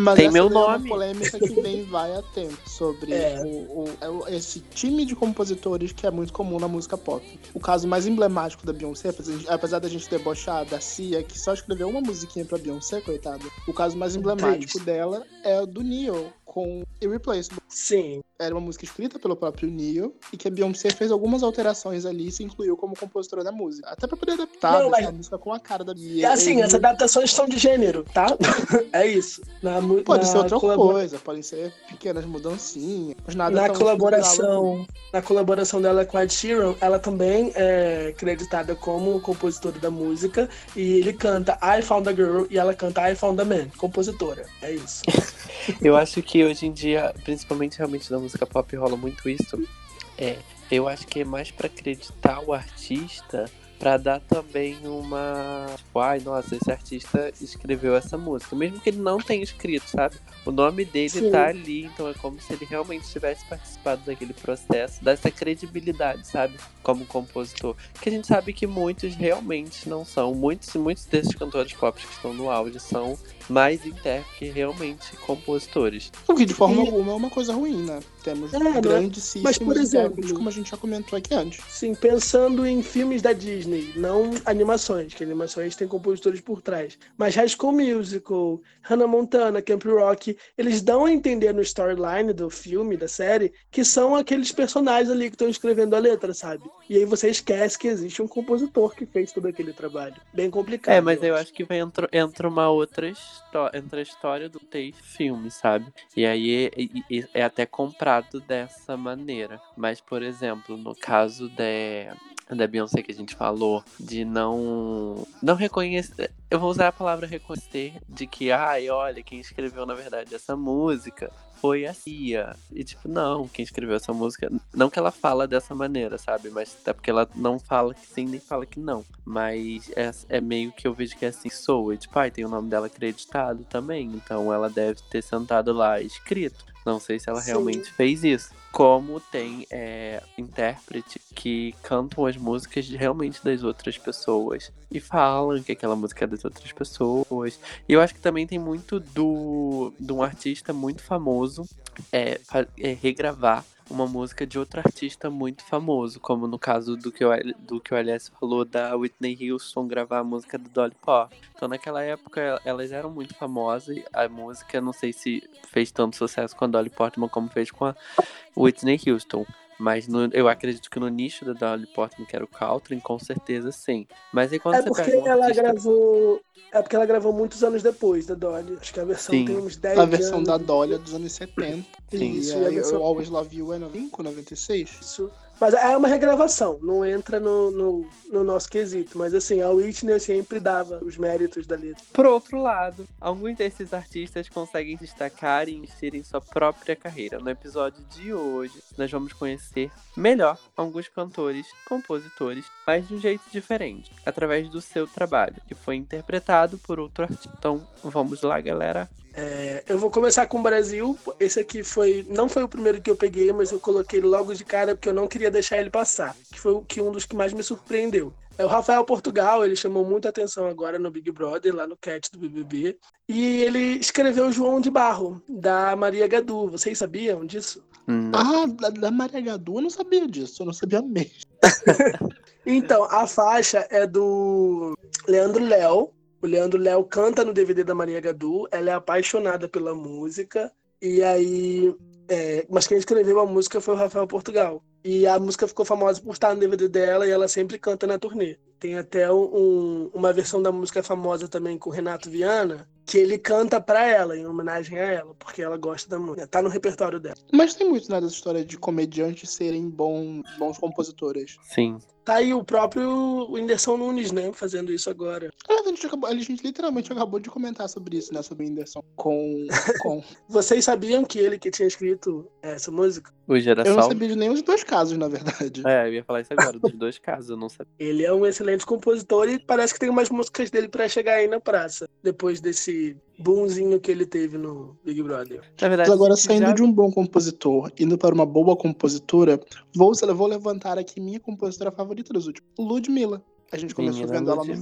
Speaker 2: Mas
Speaker 1: Tem
Speaker 2: essa
Speaker 1: meu
Speaker 2: daí é
Speaker 1: nome.
Speaker 2: uma polêmica que vem vai a tempo sobre
Speaker 3: É.
Speaker 2: o, o- é o- esse time de compositores que é muito comum na música pop. O caso mais emblemático da Beyoncé, apesar- da gente debochar da Cia, que só escreveu uma musiquinha pra Beyoncé, coitada, o caso mais emblemático dela é o do Neo, com Irreplaceable.
Speaker 3: Sim.
Speaker 2: Era uma música escrita pelo próprio Neo e que a Beyoncé fez algumas alterações ali e se incluiu como compositora da música. Até pra poder adaptar
Speaker 3: Não, mas-
Speaker 2: a música com a cara da Beyoncé.
Speaker 3: assim, as adaptações são de gênero, tá? É isso. Na,
Speaker 2: Pode
Speaker 3: na
Speaker 2: ser outra
Speaker 3: colabora-
Speaker 2: coisa, podem ser pequenas mudancinhas, mas nada
Speaker 3: Na colaboração, na colaboração dela com a Ed Sheeran, ela também é creditada como compositora da música e ele canta I Found a Girl e ela canta I Found a Man, compositora. É isso.
Speaker 1: Eu acho que hoje em dia, principalmente realmente na música pop, rola muito isso. É, eu acho que é mais pra acreditar o artista, pra dar também uma. Tipo, ai, nossa, esse artista escreveu essa música. Mesmo que ele não tenha escrito, sabe? O nome dele
Speaker 3: Sim.
Speaker 1: tá ali, então é como se ele realmente tivesse participado daquele processo, dessa credibilidade, sabe? Como compositor. Que a gente sabe que muitos realmente não são. Muitos, muitos desses cantores pop que estão no áudio são mais intérpretes que realmente compositores.
Speaker 2: O que de forma
Speaker 3: E-
Speaker 2: alguma é uma coisa ruim, né? Temos
Speaker 3: É, né?
Speaker 2: grandes
Speaker 3: Mas, por exemplo-
Speaker 2: como a gente já comentou aqui antes.
Speaker 3: Sim, pensando em filmes da Disney, não animações, que animações têm compositores por trás. Mas High School Musical, Hannah Montana, Camp Rock, eles dão a entender no storyline do filme, da série, que são aqueles personagens ali que estão escrevendo a letra, sabe? E aí você esquece que existe um compositor que fez todo aquele trabalho. Bem complicado.
Speaker 1: É, mas eu acho que vem, entra, entra uma outra entra a história do texto filme, sabe? E aí é, e- é até comprado dessa maneira. Mas, por exemplo, no caso da, da Beyoncé que a gente falou, de não, não reconhecer. Eu vou usar a palavra reconhecer, de que, ai, olha, quem escreveu na verdade essa música foi a Cia. E tipo, não, quem escreveu essa música. Não que ela fala dessa maneira, sabe? Mas até porque ela não fala que sim, nem fala que não. Mas é, é meio que eu vejo que é assim soa. E, tipo, ai, tem o nome dela acreditado também. Então ela deve ter sentado lá e escrito. Não sei se ela
Speaker 3: Sim.
Speaker 1: realmente fez isso. Como tem é, intérprete que cantam as músicas realmente das outras pessoas e falam que aquela música é das outras pessoas. E eu acho que também tem muito do de um artista muito famoso é, fa- é, regravar uma música de outro artista muito famoso, como no caso do que o, do que o LS falou da Whitney Houston gravar a música do Dolly Parton. Então naquela época el- elas eram muito famosas, a música não sei se fez tanto sucesso com a Dolly Parton como fez com a Whitney Houston. Mas no- eu acredito que no nicho da Dolly Parton, que era o country, com certeza sim. Mas aí quando
Speaker 3: É
Speaker 1: você
Speaker 3: porque
Speaker 1: pega um
Speaker 3: ela
Speaker 1: artista...
Speaker 3: gravou. É porque ela gravou muitos anos depois da Dolly. Acho que a versão
Speaker 1: Sim.
Speaker 3: tem uns 10
Speaker 2: A
Speaker 3: anos.
Speaker 2: versão da Dolly é dos anos 70.
Speaker 1: Sim.
Speaker 2: E
Speaker 3: Isso, e a
Speaker 2: aí,
Speaker 3: versão-
Speaker 2: o Always Love You é 95, 96.
Speaker 3: Isso. Mas é uma regravação, não entra no, no, no nosso quesito. Mas assim, a Whitney sempre dava os méritos da letra.
Speaker 1: Por outro lado, alguns desses artistas conseguem se destacar e inserir em sua própria carreira. No episódio de hoje, nós vamos conhecer melhor alguns cantores, compositores, mas de um jeito diferente, através do seu trabalho, que foi interpretado por outro artista. Então, vamos lá, galera.
Speaker 3: É, eu vou começar com o Brasil. Esse aqui foi. Não foi o primeiro que eu peguei, mas eu coloquei logo de cara porque eu não queria deixar ele passar. Que foi o que um dos que mais me surpreendeu. É o Rafael Portugal, ele chamou muita atenção agora no Big Brother, lá no Cat do BBB. E ele escreveu João de Barro, da Maria Gadu. Vocês sabiam disso?
Speaker 1: Hum,
Speaker 2: Ah, da, da Maria Gadu eu não sabia disso, eu não sabia mesmo.
Speaker 3: Então, a faixa é do Leandro Léo. O Leandro Léo canta no DVD da Maria Gadu. Ela é apaixonada pela música. E aí. é, mas quem escreveu a música foi o Rafael Portugal. E a música ficou famosa por estar no DVD dela e ela sempre canta na turnê. Tem até um- uma versão da música famosa também com o Renato Viana, que ele canta pra ela, em homenagem a ela, porque ela gosta da música. Tá no repertório dela.
Speaker 2: Mas tem muito né, dessa história de comediantes serem bom, bons compositores.
Speaker 1: sim.
Speaker 3: Tá aí o próprio Whindersson Nunes, né, fazendo isso agora.
Speaker 2: Ah, A gente, acabou- a gente literalmente acabou de comentar sobre isso, né? Sobre o Whindersson com. com...
Speaker 3: Vocês sabiam que ele que tinha escrito essa música?
Speaker 1: O
Speaker 2: Eu não sabia de nenhum dos dois casos, na verdade.
Speaker 1: É, eu ia falar isso agora, dos dois casos, eu não sabia.
Speaker 3: Ele é um excelente compositor e parece que tem umas músicas dele pra chegar aí na praça, depois desse boomzinho que ele teve no Big Brother.
Speaker 1: Na verdade,
Speaker 2: Mas agora, saindo
Speaker 1: já-
Speaker 2: de um bom compositor, indo para uma boa compositora, vou, vou levantar aqui minha compositora favorita dos últimos, Ludmilla. A gente começou
Speaker 1: Menina
Speaker 2: vendo ela no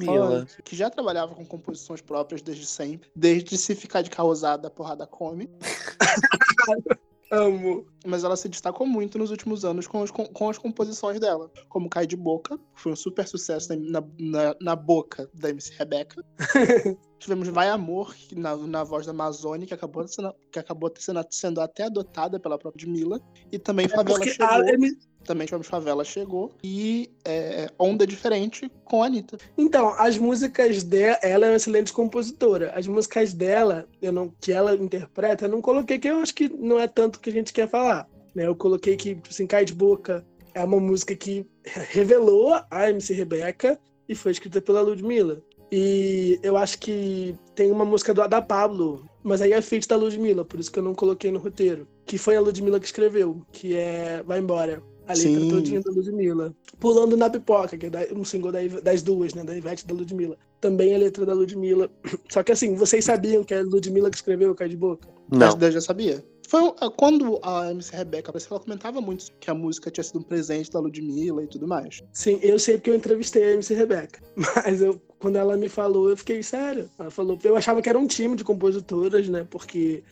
Speaker 2: funk, que já trabalhava com composições próprias desde sempre. Desde se ficar de carrosada, a porrada come.
Speaker 3: Amo.
Speaker 2: Mas ela se destacou muito nos últimos anos com, os- com- com as composições dela. Como Cai de Boca, que foi um super sucesso na, na, na boca da MC Rebeca. Tivemos Vai Amor, na, na voz da Amazônia, que acabou, sendo, que acabou sendo, sendo até adotada pela própria Ludmilla. E também Favela
Speaker 3: Porque
Speaker 2: Chegou.
Speaker 3: a
Speaker 2: Também tivemos Favela Chegou. E é, Onda Diferente com a Anitta.
Speaker 3: Então, as músicas dela, ela é uma excelente compositora. As músicas dela, eu não, que ela interpreta, eu não coloquei, que eu acho que não é tanto que a gente quer falar. Né? Eu coloquei que, tipo assim, Cai de Boca é uma música que revelou a MC Rebeca e foi escrita pela Ludmilla. E eu acho que tem uma música do da Pablo, mas aí é feita da Ludmilla, por isso que eu não coloquei no roteiro. Que foi a Ludmilla que escreveu, que é Vai Embora. A letra
Speaker 2: Sim.
Speaker 3: todinha da Ludmilla. Pulando na Pipoca, que é um single das duas, né? Da Ivete e da Ludmilla. Também a letra da Ludmilla. Só que assim, vocês sabiam que é a Ludmilla que escreveu o Cai de Boca?
Speaker 1: Não.
Speaker 2: Eu já sabia. Foi quando a MC Rebeca apareceu, ela comentava muito que a música tinha sido um presente da Ludmilla e tudo mais.
Speaker 3: Sim, eu sei porque eu entrevistei a MC Rebeca. Mas eu, quando ela me falou, eu fiquei sério. Ela falou, eu achava que era um time de compositoras, né? Porque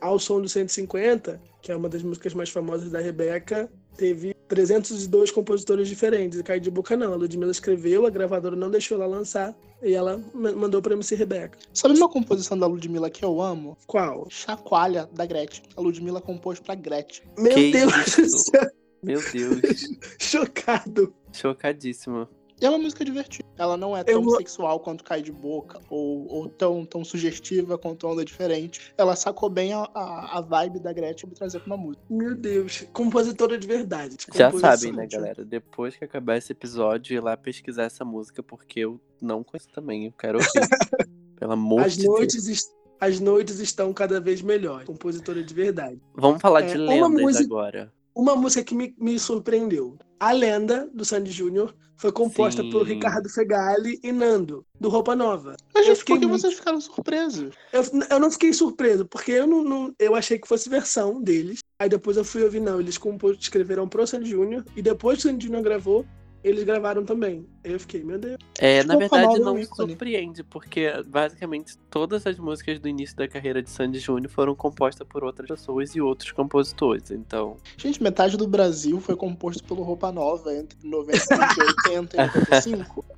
Speaker 3: ao som do 150, que é uma das músicas mais famosas da Rebeca, teve 302 compositores diferentes. E Cai de Boca não. A Ludmilla escreveu, a gravadora não deixou ela lançar. E ela ma- mandou pra MC Rebeca.
Speaker 2: Sabe uma composição da Ludmilla que eu amo?
Speaker 3: Qual?
Speaker 2: Chacoalha, da Gretchen. A Ludmilla compôs pra Gretchen.
Speaker 3: Meu
Speaker 1: Que
Speaker 3: Deus do céu,
Speaker 1: Meu Deus.
Speaker 3: chocado.
Speaker 1: Chocadíssimo.
Speaker 2: E é uma música divertida. Ela não é tão
Speaker 3: Eu
Speaker 2: sexual quanto Cai de Boca, ou, ou tão, tão sugestiva quanto Onda Diferente. Ela sacou bem a, a, a vibe da Gretchen pra trazer pra uma música.
Speaker 3: Meu Deus, compositora de verdade. de
Speaker 1: Já sabem, né, galera? Depois que acabar esse episódio, ir lá pesquisar essa música, porque eu não conheço também. Eu quero ouvir. Pelo amor
Speaker 3: As
Speaker 1: de Deus.
Speaker 3: noites, est- as noites estão cada vez melhores. Compositora de verdade.
Speaker 1: Vamos falar
Speaker 3: É,
Speaker 1: de lendas
Speaker 3: música-
Speaker 1: agora.
Speaker 3: Uma música que me, me surpreendeu. A Lenda, do Sandy Júnior, foi composta
Speaker 1: Sim.
Speaker 3: por Ricardo Fegali e Nando, do Roupa Nova.
Speaker 2: Mas,
Speaker 3: Eu fiquei
Speaker 2: por que
Speaker 3: muito-
Speaker 2: vocês ficaram surpresos?
Speaker 3: Eu, eu não fiquei surpreso, porque eu não, não- eu achei que fosse versão deles. Aí depois eu fui ouvir, não, eles compôs, escreveram pro Sandy Júnior, e depois o Sandy Júnior gravou, eles gravaram também. Eu fiquei, meu Deus.
Speaker 1: É,
Speaker 2: Acho
Speaker 1: na verdade, não me
Speaker 2: ícone.
Speaker 1: surpreende, porque basicamente todas as músicas do início da carreira de Sandy Júnior foram compostas por outras pessoas e outros compositores. Então,
Speaker 2: Gente, metade do Brasil foi composto pelo Roupa Nova entre 90 e 80 e 85.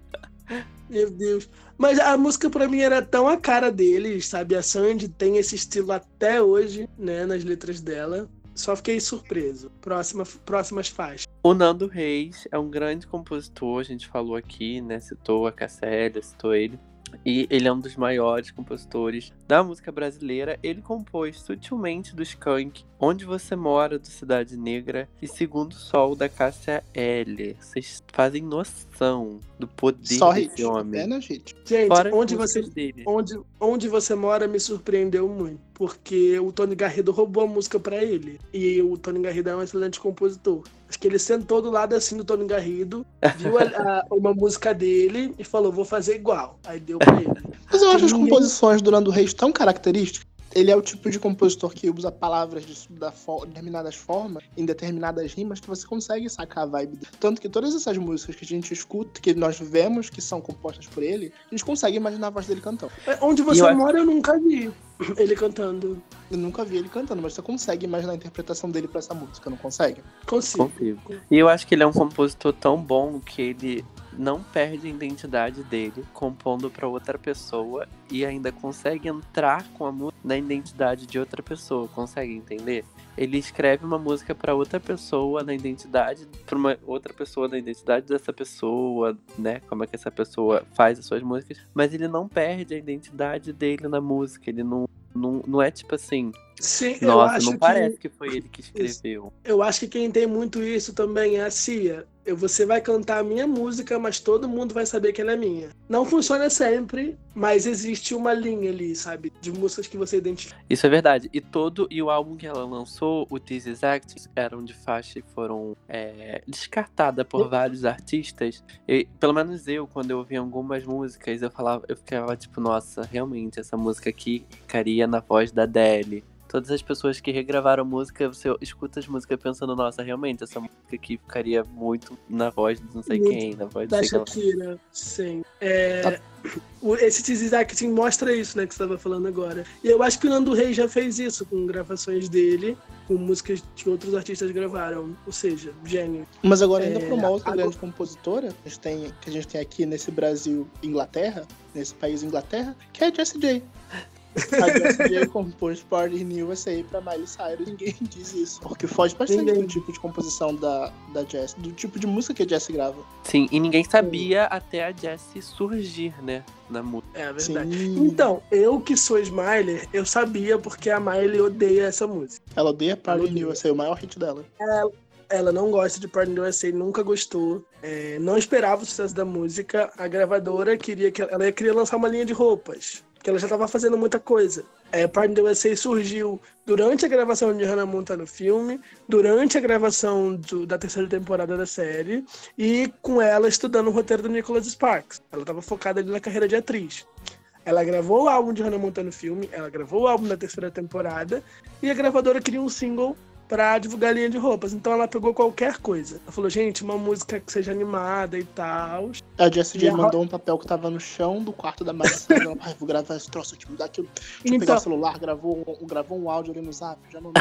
Speaker 3: Meu Deus. Mas a música pra mim era tão a cara deles, sabe? A Sandy tem esse estilo até hoje, né, nas letras dela. Só fiquei surpreso. Próxima, próximas faixas.
Speaker 1: o Nando Reis é um grande compositor, a gente falou aqui, né? Citou a Cassélia, citou ele. E ele é um dos maiores compositores da música brasileira. Ele compôs sutilmente do Skank, Onde Você Mora, do Cidade Negra e Segundo Sol, da Cássia L. Vocês fazem noção do poder
Speaker 2: Só
Speaker 1: desse
Speaker 2: hit.
Speaker 1: homem.
Speaker 2: Apenas hit.
Speaker 3: Gente,
Speaker 1: Fora as
Speaker 3: onde você,
Speaker 1: dele.
Speaker 3: onde, onde você mora me surpreendeu muito. Porque o Tony Garrido roubou a música pra ele. E o Tony Garrido é um excelente compositor. Acho que ele sentou do lado assim do Tony Garrido, viu a- a- uma música dele e falou: vou fazer igual. Aí deu pra ele.
Speaker 2: Mas eu acho as
Speaker 3: Ninguém-
Speaker 2: composições do Nando Reis tão características. Ele é o tipo de compositor que usa palavras de da determinadas formas, em determinadas rimas, que você consegue sacar a vibe dele. Tanto que todas essas músicas que a gente escuta, que nós vemos que são compostas por ele, a gente consegue imaginar a voz dele cantando.
Speaker 3: É, Onde você
Speaker 1: eu
Speaker 3: mora, eu nunca vi ele cantando.
Speaker 2: Eu nunca vi ele cantando, mas você consegue imaginar a interpretação dele pra essa música, não consegue?
Speaker 3: Consigo.
Speaker 1: Consigo. E eu acho que ele é um compositor tão bom que ele não perde a identidade dele compondo pra outra pessoa e ainda consegue entrar com a música na identidade de outra pessoa. Consegue entender? Ele escreve uma música pra outra pessoa na identidade, pra uma outra pessoa na identidade dessa pessoa, né? Como é que essa pessoa faz as suas músicas, mas ele não perde a identidade dele na música. Ele não, não, não é tipo assim,
Speaker 3: Sim, eu
Speaker 1: nossa,
Speaker 3: acho
Speaker 1: não
Speaker 3: que
Speaker 1: parece que foi ele que escreveu.
Speaker 3: eu acho que quem tem muito isso também é a Cia. Você vai cantar a minha música, mas todo mundo vai saber que ela é minha. Não funciona sempre, mas existe uma linha ali, sabe? De músicas que você identifica.
Speaker 1: Isso é verdade. E todo e o álbum que ela lançou, o This Is Acting, eram de faixa que foram é, descartadas por vários artistas. E, pelo menos eu, quando eu ouvi algumas músicas, eu falava, eu ficava tipo, nossa, realmente essa música aqui ficaria na voz da Adele. Todas as pessoas que regravaram música, você escuta as músicas pensando, nossa, realmente, essa música aqui ficaria muito na voz de não sei
Speaker 3: Muito
Speaker 1: quem, na voz de
Speaker 3: Da
Speaker 1: lá.
Speaker 3: Shakira, sim. É,
Speaker 2: Tá.
Speaker 3: o- Esse teaser acting mostra isso, né, que você tava falando agora. E eu acho que o Nando Reis já fez isso com gravações dele, com músicas que outros artistas gravaram. Ou seja, gênio.
Speaker 2: Mas agora, ainda
Speaker 3: É,
Speaker 2: para uma outra
Speaker 3: agora-
Speaker 2: grande compositora que a, gente tem, que a gente tem aqui nesse Brasil, Inglaterra, nesse país Inglaterra, que é a Jessie J. A Jessie compôs Party in USA pra Miley Cyrus. Ninguém diz isso. Porque foge bastante
Speaker 3: Ninguém.
Speaker 2: do tipo de composição da, da Jessie, do tipo de música que a Jessie grava.
Speaker 1: Sim, e ninguém sabia até a Jessie surgir, né, na música.
Speaker 3: É verdade.
Speaker 2: Sim.
Speaker 3: Então, eu que sou Smiler, eu sabia porque a Miley odeia essa música.
Speaker 2: Ela odeia Party
Speaker 3: Ela
Speaker 2: in
Speaker 3: odeia.
Speaker 2: USA, o maior hit dela.
Speaker 3: Ela não gosta de Party in USA, nunca gostou. é, não esperava o sucesso da música. A gravadora queria que ela queria lançar uma linha de roupas, porque ela já estava fazendo muita coisa. É, Party in the USA surgiu durante a gravação de Hannah Montana no filme, durante a gravação do- da terceira temporada da série e com ela estudando o roteiro do Nicholas Sparks. Ela estava focada ali na carreira de atriz. Ela gravou o álbum de Hannah Montana no filme, ela gravou o álbum da terceira temporada e a gravadora queria um single pra divulgar a linha de roupas. Então ela pegou qualquer coisa. Ela falou, gente, uma música que seja animada e tal.
Speaker 2: A Jessie J mandou um papel que tava no chão do quarto da Cyrus. Ela, "Ai, vou gravar esse troço aqui, me dá aquilo. Deixa eu pegar
Speaker 3: Então,
Speaker 2: o celular, gravou, um- gravou um áudio ali no zap, já não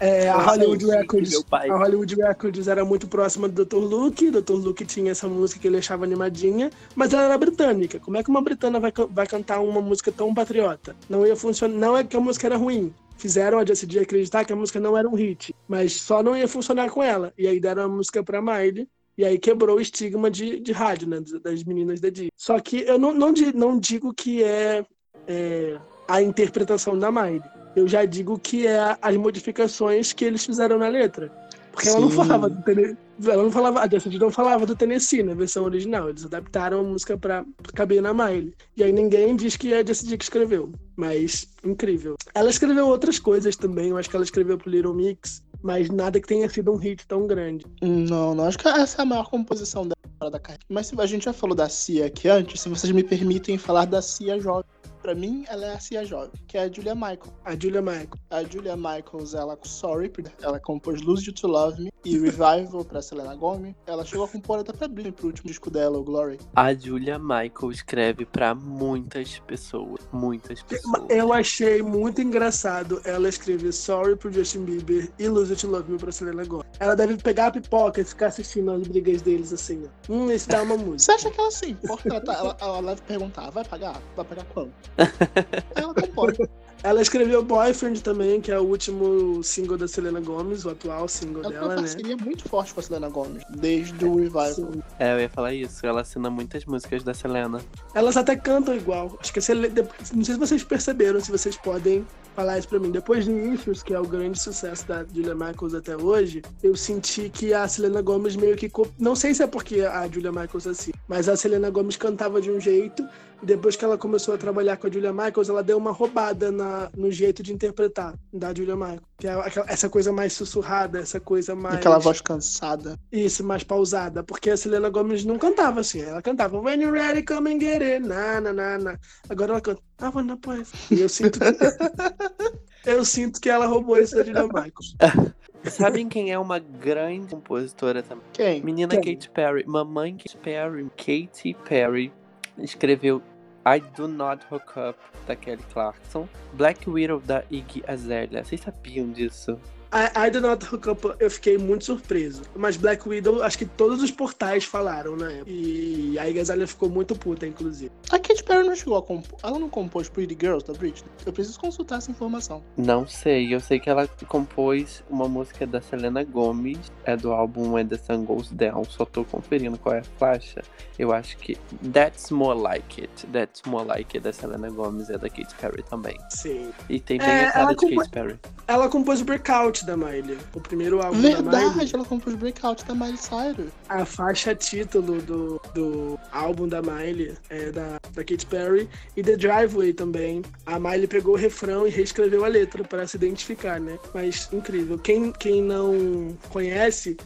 Speaker 3: é, a Hollywood
Speaker 2: isso,
Speaker 3: Records. A Hollywood Records era muito próxima do Dr. Luke. O Dr. Luke tinha essa música que ele achava animadinha, mas ela era britânica. Como é que uma britana vai, vai cantar uma música tão patriota? Não ia funcionar. Não é que a música era ruim. Fizeram a Jessie acreditar que a música não era um hit, mas só não ia funcionar com ela. E aí deram a música pra Miley. E aí quebrou o estigma de, de rádio, né? Das meninas da Disney. Só que eu não, não, não digo que é, é a interpretação da Miley. Eu já digo que é as modificações que eles fizeram na letra. Porque ela não
Speaker 2: Sim.
Speaker 3: falava do Tennessee. Ela não falava. A Jessie J não falava do Tennessee na versão original. Eles adaptaram a música pra caber na Miley. E aí ninguém diz que é a Jessie J que escreveu. Mas incrível. Ela escreveu outras coisas também. Eu acho que ela escreveu pro Little Mix. Mas nada que tenha sido um hit tão grande.
Speaker 2: Não, não. Acho que essa é a maior composição dela da carreira. Mas a gente já falou da Cia aqui antes, se vocês me permitem falar da Cia jovem. Pra mim, ela é a Cia jovem, que é a Julia Michaels.
Speaker 3: A Julia Michael.
Speaker 2: A Julia Michaels, ela com Sorry, ela compôs Lose You to Love Me e Revival pra Selena Gomez. Ela chegou a compor até pra Britney pro último disco dela, o Glory.
Speaker 1: A Julia Michael escreve pra muitas pessoas. Muitas pessoas.
Speaker 3: Eu achei muito engraçado ela escrever Sorry pro Justin Bieber e Lose It to Love Me pra Selena Gomez. Ela deve pegar a pipoca e ficar assistindo as brigas deles assim, ó. Hum, esse dá uma música.
Speaker 2: Você acha que ela sim? Porque ela, tá, ela, ela deve perguntar, vai pagar? Vai pagar quando? Ela.
Speaker 3: Ela escreveu Boyfriend também, que é o último single da Selena Gomez, o atual single
Speaker 2: Ela tem
Speaker 3: dela,
Speaker 2: uma
Speaker 3: né?
Speaker 2: parceria muito forte com a Selena Gomez, desde o Revival.
Speaker 3: Sim.
Speaker 1: É, eu ia falar isso. Ela assina muitas músicas da Selena.
Speaker 3: Elas até cantam igual. Acho que a Sele- de- não sei se vocês perceberam, se vocês podem falar isso pra mim. Depois de Issues, que é o grande sucesso da Julia Michaels até hoje, eu senti que a Selena Gomez meio que. Não sei se é porque a Julia Michaels é assim, mas a Selena Gomez cantava de um jeito, depois que ela começou a trabalhar com a Julia Michaels, ela deu uma roubada na- no jeito de interpretar da Julia Michaels. Que é aquela- essa coisa mais sussurrada, essa coisa mais.
Speaker 2: Aquela voz cansada.
Speaker 3: Isso, mais pausada. Porque a Selena Gomez não cantava assim. Ela cantava When you're ready, come and get it. Na, na, na, na. Agora ela canta I wanna play. E eu sinto que... eu sinto que ela roubou isso da Julia Michaels.
Speaker 1: Sabem quem é uma grande compositora também?
Speaker 2: Quem?
Speaker 1: Menina
Speaker 3: Quem?
Speaker 1: Katy Perry. Mamãe Katy Perry. Katy Perry escreveu I Do Not Hook Up, da Kelly Clarkson. Black Widow, da Iggy Azalea. Vocês sabiam disso?
Speaker 3: I, I Do Not Hook Up, eu fiquei muito surpreso. Mas Black Widow, acho que todos os portais falaram, né? E a Igazalha ficou muito puta, inclusive.
Speaker 2: A Katy Perry não chegou a compor. Ela não compôs Pretty Girls da Britney? Eu preciso consultar essa informação.
Speaker 1: Não sei, eu sei que ela compôs uma música da Selena Gomez, é do álbum When the Sun Goes Down, só tô conferindo qual é a faixa. Eu acho que That's More Like It, That's More Like It da Selena Gomez é da Katy Perry também.
Speaker 3: Sim.
Speaker 1: E tem bem
Speaker 3: É,
Speaker 1: a cara de
Speaker 3: compô-
Speaker 1: Katy Perry.
Speaker 3: Ela compôs o Breakout da Miley. O primeiro álbum da Miley.
Speaker 2: Verdade, ela compôs Breakout da Miley Cyrus.
Speaker 3: A faixa título do, do álbum da Miley é da, da Katy Perry e The Driveway também. A Miley pegou o refrão e reescreveu a letra para se identificar, né? Mas incrível. Quem, quem não conhece,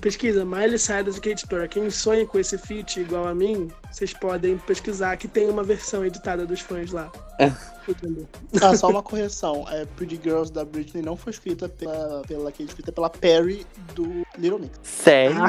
Speaker 3: Pesquisa Miley Cyrus e Katy Perry. Quem sonha com esse feat igual a mim, vocês podem pesquisar que tem uma versão editada dos fãs lá. Entendeu?
Speaker 2: Ah, só uma correção. É, Pretty Girls da Britney não foi escrita pela, pela Kate, escrita pela Perry do Little Mix.
Speaker 1: Sério?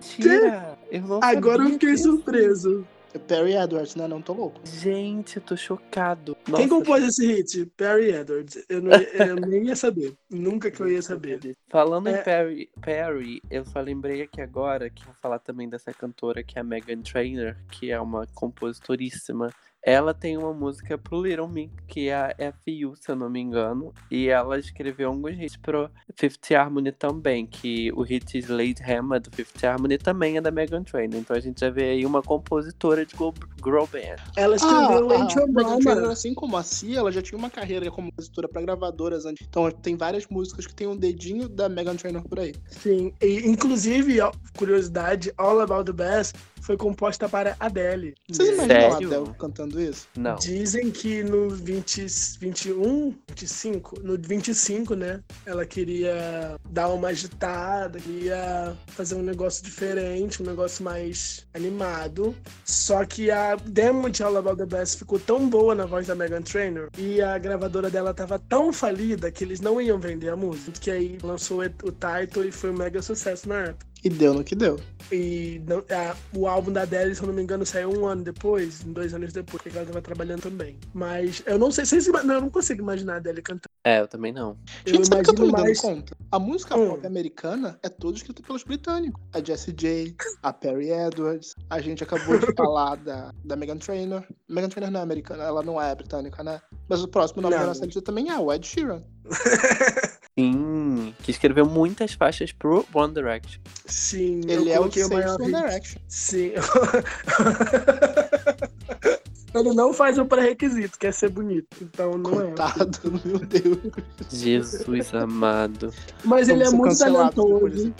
Speaker 1: Tira! Eu
Speaker 3: Agora eu fiquei
Speaker 1: disso.
Speaker 3: surpreso.
Speaker 2: É Perry Edwards, né? Não tô louco.
Speaker 1: Gente, eu tô chocado.
Speaker 3: Quem
Speaker 1: Nossa,
Speaker 3: compôs esse hit? Perry Edwards. Eu, não eu nem ia saber. Nunca que eu ia saber.
Speaker 1: Falando
Speaker 3: É.
Speaker 1: em Perry, Perry, eu só lembrei aqui agora que vou falar também dessa cantora que é a Megan Trainor, que é uma compositoríssima. Ela tem uma música pro Little Mix, que é a FU, se eu não me engano. E ela escreveu alguns hits pro Fifth Harmony também, que o hit Slade Hammer do Fifth Harmony também é da Megan Trainor. Então a gente já vê aí uma compositora de girl, girl band.
Speaker 3: Ela escreveu
Speaker 2: ah, Megan Trainor,
Speaker 3: Mama.
Speaker 2: assim como a Cia, ela já tinha uma carreira como compositora pra gravadoras antes. Então tem várias músicas que tem um dedinho da Megan Trainor por aí.
Speaker 3: Sim. E, inclusive, ó, curiosidade, All About the Best foi composta para Adele.
Speaker 2: Vocês imaginam a? Adele cantando isso?
Speaker 1: Não.
Speaker 3: Dizem que no 20, 21, 25, no 25, né? Ela queria dar uma agitada, queria fazer um negócio diferente, um negócio mais animado. Só que a demo de All About the Best ficou tão boa na voz da Megan Trainor e a gravadora dela tava tão falida que eles não iam vender a música. Que aí lançou o title e foi um mega sucesso na época.
Speaker 2: E deu no que deu.
Speaker 3: E não- a- o álbum da Adele, se eu não me engano, saiu um ano depois, dois anos depois, porque ela tava trabalhando também. Mas eu não sei, vocês ima- não, eu não consigo imaginar a Adele cantando.
Speaker 1: É, eu também não.
Speaker 3: Eu
Speaker 2: Gente, sabe o que eu tô me
Speaker 3: imagino
Speaker 2: dando
Speaker 3: mais.
Speaker 2: conta? A música
Speaker 3: Hum.
Speaker 2: pop americana é toda escrita pelos britânicos. A Jessie J, a Perry Edwards. A gente acabou de falar da, da Megan Trainor. Megan Trainor não é americana, ela não é britânica, né? Mas o próximo nome da nossa lista também é o Ed Sheeran.
Speaker 1: Sim, que escreveu muitas faixas pro One Direction.
Speaker 3: Sim,
Speaker 2: Ele
Speaker 3: eu
Speaker 2: é o sexto
Speaker 3: maior
Speaker 2: One. Direction.
Speaker 3: Sim. Ele não faz o pré-requisito, que é ser bonito. Então não é.
Speaker 2: Coitado, meu Deus.
Speaker 1: Jesus amado.
Speaker 3: Mas ele é
Speaker 2: Vamos
Speaker 3: muito talentoso.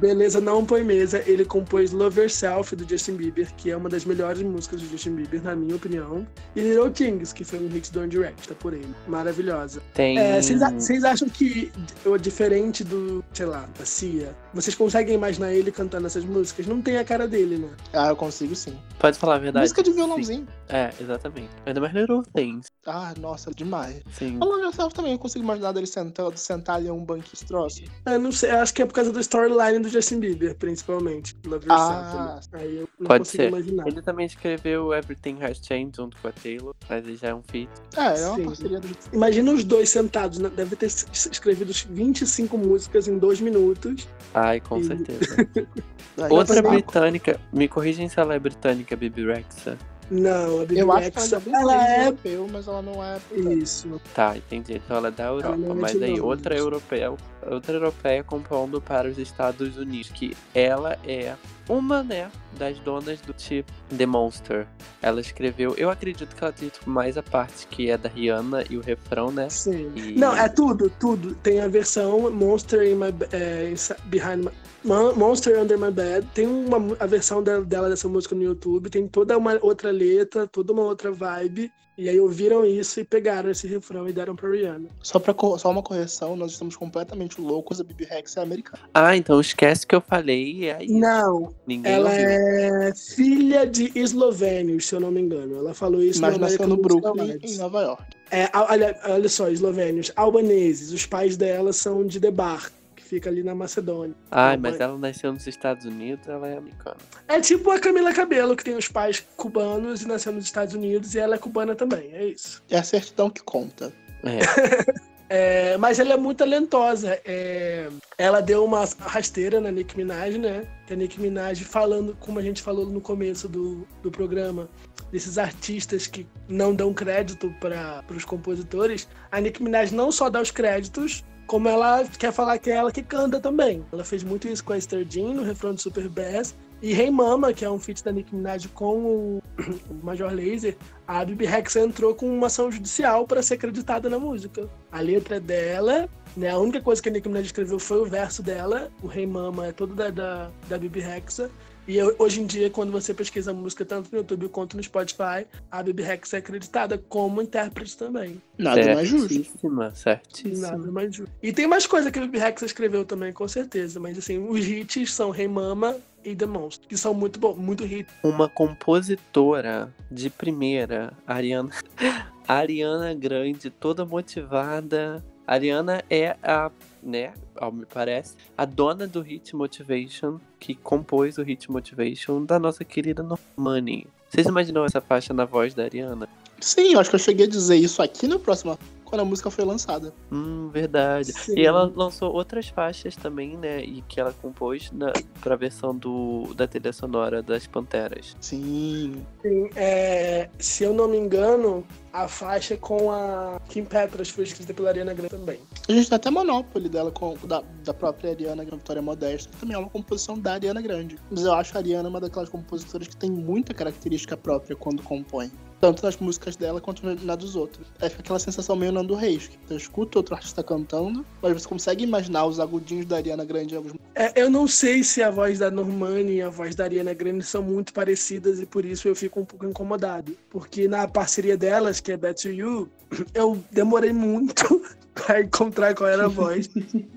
Speaker 3: Beleza, não põe mesa. Ele compôs Love Yourself do Justin Bieber, que é uma das melhores músicas do Justin Bieber, na minha opinião. E Little Things, que foi um hit do One Direct, tá por ele. Maravilhosa.
Speaker 1: Tem.
Speaker 3: É, Vocês vocês acham que, o diferente do, sei lá, da Cia, vocês conseguem imaginar ele cantando essas músicas? Não tem a cara dele, né?
Speaker 2: Ah, eu consigo sim.
Speaker 1: Pode falar a verdade?
Speaker 2: Música de violãozinho.
Speaker 1: É, exatamente. Ainda mais Little Things.
Speaker 2: Ah, nossa, demais.
Speaker 1: Sim.
Speaker 2: A Love Yourself também, eu consigo imaginar dele sentado, sentar ali em um banquinho de troço.
Speaker 3: Eu não sei, acho que é por causa do storyline do Justin Bieber, principalmente. Love.
Speaker 2: Ah.
Speaker 3: Aí eu não
Speaker 1: Pode
Speaker 3: consigo
Speaker 1: ser.
Speaker 3: imaginar.
Speaker 1: Ele também escreveu Everything Has Changed junto com a Taylor, mas ele já é um feat.
Speaker 2: É, é uma
Speaker 3: Sim.
Speaker 2: parceria do
Speaker 3: Imagina os dois sentados, né? deve ter es- escrevido 25 músicas em dois minutos.
Speaker 1: Ai, com
Speaker 3: E-
Speaker 1: certeza. Outra britânica, me corrigem se ela é britânica, Bibi Rexa.
Speaker 3: Não, a Bibi
Speaker 2: Eu acho que ela já
Speaker 3: ela
Speaker 2: é
Speaker 3: é
Speaker 2: europeu, mas ela não é.
Speaker 3: isso.
Speaker 1: Tá, entendi. Então ela é da Europa.
Speaker 3: é
Speaker 1: mas aí outra europeia, outra europeia compondo para os Estados Unidos, que ela é uma, né, das donas do tipo The Monster. Ela escreveu, eu acredito que ela tem tipo, mais a parte que é da Rihanna e o refrão, né?
Speaker 3: Sim.
Speaker 1: E-
Speaker 3: Não, é tudo, tudo. Tem a versão Monster in my, é, Behind my, Monster Under My Bed. Tem uma, a versão dela, dela dessa música no YouTube. Tem toda uma outra letra, toda uma outra vibe. E aí ouviram isso e pegaram esse refrão e deram pra Rihanna.
Speaker 2: Só, pra, só uma correção, nós estamos completamente loucos. A Bibi Rex é americana.
Speaker 1: Ah, então esquece que eu falei, é isso.
Speaker 3: Não,
Speaker 1: Ninguém
Speaker 3: ela
Speaker 1: ouviu.
Speaker 3: é filha de eslovênios, se eu não me engano. Ela falou isso
Speaker 2: Mas
Speaker 3: no
Speaker 2: nasceu no Brooklyn, em Nova York.
Speaker 3: É, olha, olha só, eslovênios, albaneses. Os pais dela são de Debar, fica ali na Macedônia.
Speaker 1: Ai,
Speaker 3: Não,
Speaker 1: mas ela nasceu nos Estados Unidos, ela é americana.
Speaker 3: É tipo a Camila Cabelo, que tem os pais cubanos e nasceu nos Estados Unidos, e ela é cubana também, é isso.
Speaker 2: É a certidão que conta.
Speaker 1: É.
Speaker 3: É, mas ela é muito talentosa. é, ela deu uma rasteira na Nicki Minaj, né? Que a Nicki Minaj falando, como a gente falou no começo do, do programa, desses artistas que não dão crédito para os compositores, a Nicki Minaj não só dá os créditos, como ela quer falar que é ela que canta também. Ela fez muito isso com a Esther Jean no refrão do Super Bass. E Hey Mama, que é um feat da Nicki Minaj com o, Major Lazer, a Bibi Rexa entrou com uma ação judicial para ser acreditada na música. A letra é dela, né? A única coisa que a Nicki Minaj escreveu foi o verso dela. O Rei Mama é todo da, da, da Bibi Rexa. E eu- hoje em dia, quando você pesquisa música tanto no YouTube quanto no Spotify, a Bibi Rex é acreditada como intérprete também.
Speaker 2: Nada mais justo.
Speaker 1: Certíssima, certíssima.
Speaker 3: Nada mais justo. E tem mais coisa que a Bibi Rex escreveu também, com certeza. Mas assim, os hits são Rei Mama e The Monster, que são muito bons, muito hit.
Speaker 1: Uma compositora de primeira, Ariana. Ariana Grande, toda motivada. Ariana é a, né, ao me parece, a dona do Hit Motivation, que compôs o Hit Motivation da nossa querida Normani. Vocês imaginam essa faixa na voz da Ariana?
Speaker 2: Sim, eu acho que eu cheguei a dizer isso aqui no próximo, quando a música foi lançada.
Speaker 1: Hum, verdade.
Speaker 3: Sim.
Speaker 1: E ela lançou outras faixas também, né? E que ela compôs na, pra versão do, da trilha sonora das Panteras.
Speaker 2: Sim.
Speaker 3: Sim, é, se eu não me engano, a faixa com a Kim Petras foi escrita pela Ariana Grande também.
Speaker 2: A gente tem até Monopoly dela, com, da, da própria Ariana Grande, Vitória Modesta, que também é uma composição da Ariana Grande. Mas eu acho a Ariana uma daquelas compositoras que tem muita característica própria quando compõe. Tanto nas músicas dela quanto na dos outros. É aquela sensação meio Nando Reis, que você escuta outro artista cantando, mas você consegue imaginar os agudinhos da Ariana Grande alguns
Speaker 3: É, eu não sei se a voz da Normani e a voz da Ariana Grande são muito parecidas e por isso eu fico um pouco incomodado. Porque na parceria delas, que é Back to You, eu demorei muito pra encontrar qual era a voz.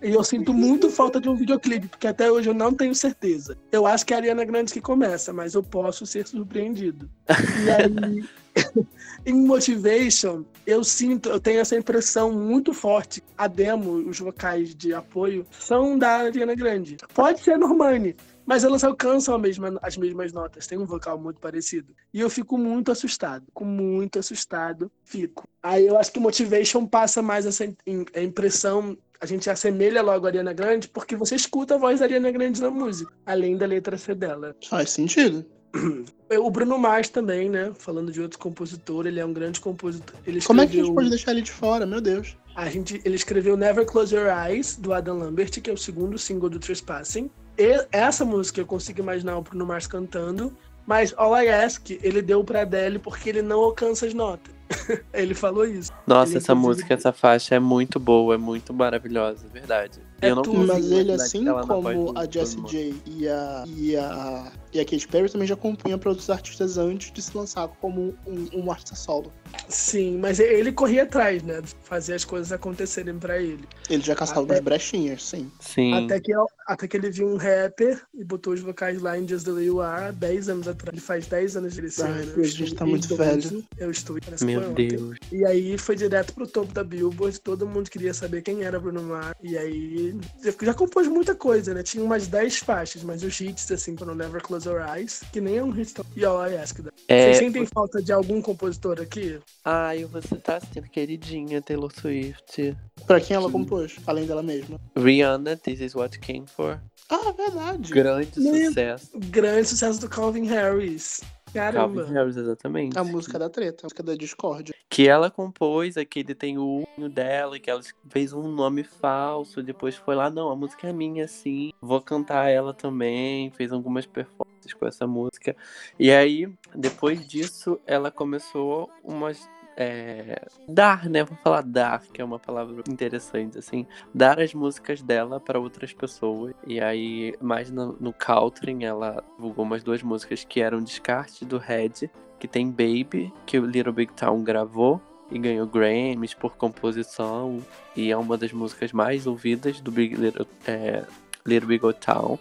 Speaker 3: e eu sinto muito falta de um videoclipe, porque até hoje eu não tenho certeza. Eu acho que é a Ariana Grande que começa, mas eu posso ser surpreendido. E aí. em Motivation, eu sinto, eu tenho essa impressão muito forte. A demo, os vocais de apoio, são da Ariana Grande. Pode ser Normani, mas elas alcançam mesma- as mesmas notas. Tem um vocal muito parecido. E eu fico muito assustado. Fico muito assustado. Fico. Aí eu acho que Motivation passa mais essa impressão. A gente assemelha logo a Ariana Grande porque você escuta a voz da Ariana Grande na música, além da letra ser dela.
Speaker 2: Faz sentido.
Speaker 3: O Bruno Mars também, né? Falando de outro compositor, ele é um grande compositor. Ele
Speaker 2: Como é que a gente
Speaker 3: escreveu-
Speaker 2: pode deixar ele de fora? Meu Deus.
Speaker 3: a gente, ele escreveu Never Close Your Eyes, do Adam Lambert, que é o segundo single do Trespassing. E essa música eu consigo imaginar o Bruno Mars cantando, mas All I Ask ele deu pra Adele porque ele não alcança as notas. ele falou isso.
Speaker 1: Nossa,
Speaker 3: Ele,
Speaker 1: essa
Speaker 3: inclusive-
Speaker 1: música, essa faixa é muito boa, é muito maravilhosa, é verdade.
Speaker 3: É
Speaker 1: eu não
Speaker 3: tudo.
Speaker 1: consigo
Speaker 2: Mas ele, assim como a Jessie. J e a, e, a, e a Katy Perry, também já compunha para outros artistas antes de se lançar como um, um artista solo.
Speaker 3: Sim, mas ele corria atrás, né? Fazer as coisas acontecerem pra ele.
Speaker 2: Ele já caçava
Speaker 3: Até-
Speaker 2: umas brechinhas, sim.
Speaker 1: Sim.
Speaker 3: Até que, até que ele viu um rapper e botou os vocais lá em Just The Way You Are 10 anos atrás. Ele faz 10 anos de esse
Speaker 2: Ai,
Speaker 3: ano.
Speaker 2: a gente tá muito velho.
Speaker 3: Eu estou. parece que
Speaker 1: Meu
Speaker 3: ontem.
Speaker 1: Deus.
Speaker 3: E aí foi direto pro topo da Billboard, todo mundo queria saber quem era Bruno Mars. E aí já- já compôs muita coisa, né? Tinha umas 10 faixas, mas os hits, assim, foram Never Close Your Eyes, que nem é um hit tão... E All I Ask. That.
Speaker 1: É,
Speaker 3: Vocês sentem falta de algum compositor aqui?
Speaker 1: Ai, você tá sendo queridinha, Taylor Swift.
Speaker 2: Pra quem ela compôs, além dela mesma.
Speaker 1: Rihanna, This Is What You Came For.
Speaker 2: Ah, verdade.
Speaker 1: Grande
Speaker 3: Meu-
Speaker 1: sucesso.
Speaker 3: Grande sucesso do Calvin Harris. Caramba.
Speaker 1: Calvin Harris, exatamente.
Speaker 2: A música da treta, a música da discórdia.
Speaker 1: Que ela compôs, aquele tem o unho dela, que ela fez um nome falso, depois foi lá, não, a música é minha, sim. Vou cantar ela também, fez algumas performances com essa música. E aí, depois disso, ela começou umas. É, dar, né? Vou falar dar, que é uma palavra interessante, assim. Dar as músicas dela para outras pessoas. E aí, mais no, no Caltrin, ela divulgou umas duas músicas que eram descarte do Red, que tem Baby, que o Little Big Town gravou e ganhou Grammys por composição. E é uma das músicas mais ouvidas do Big Little, é, Little Big Town.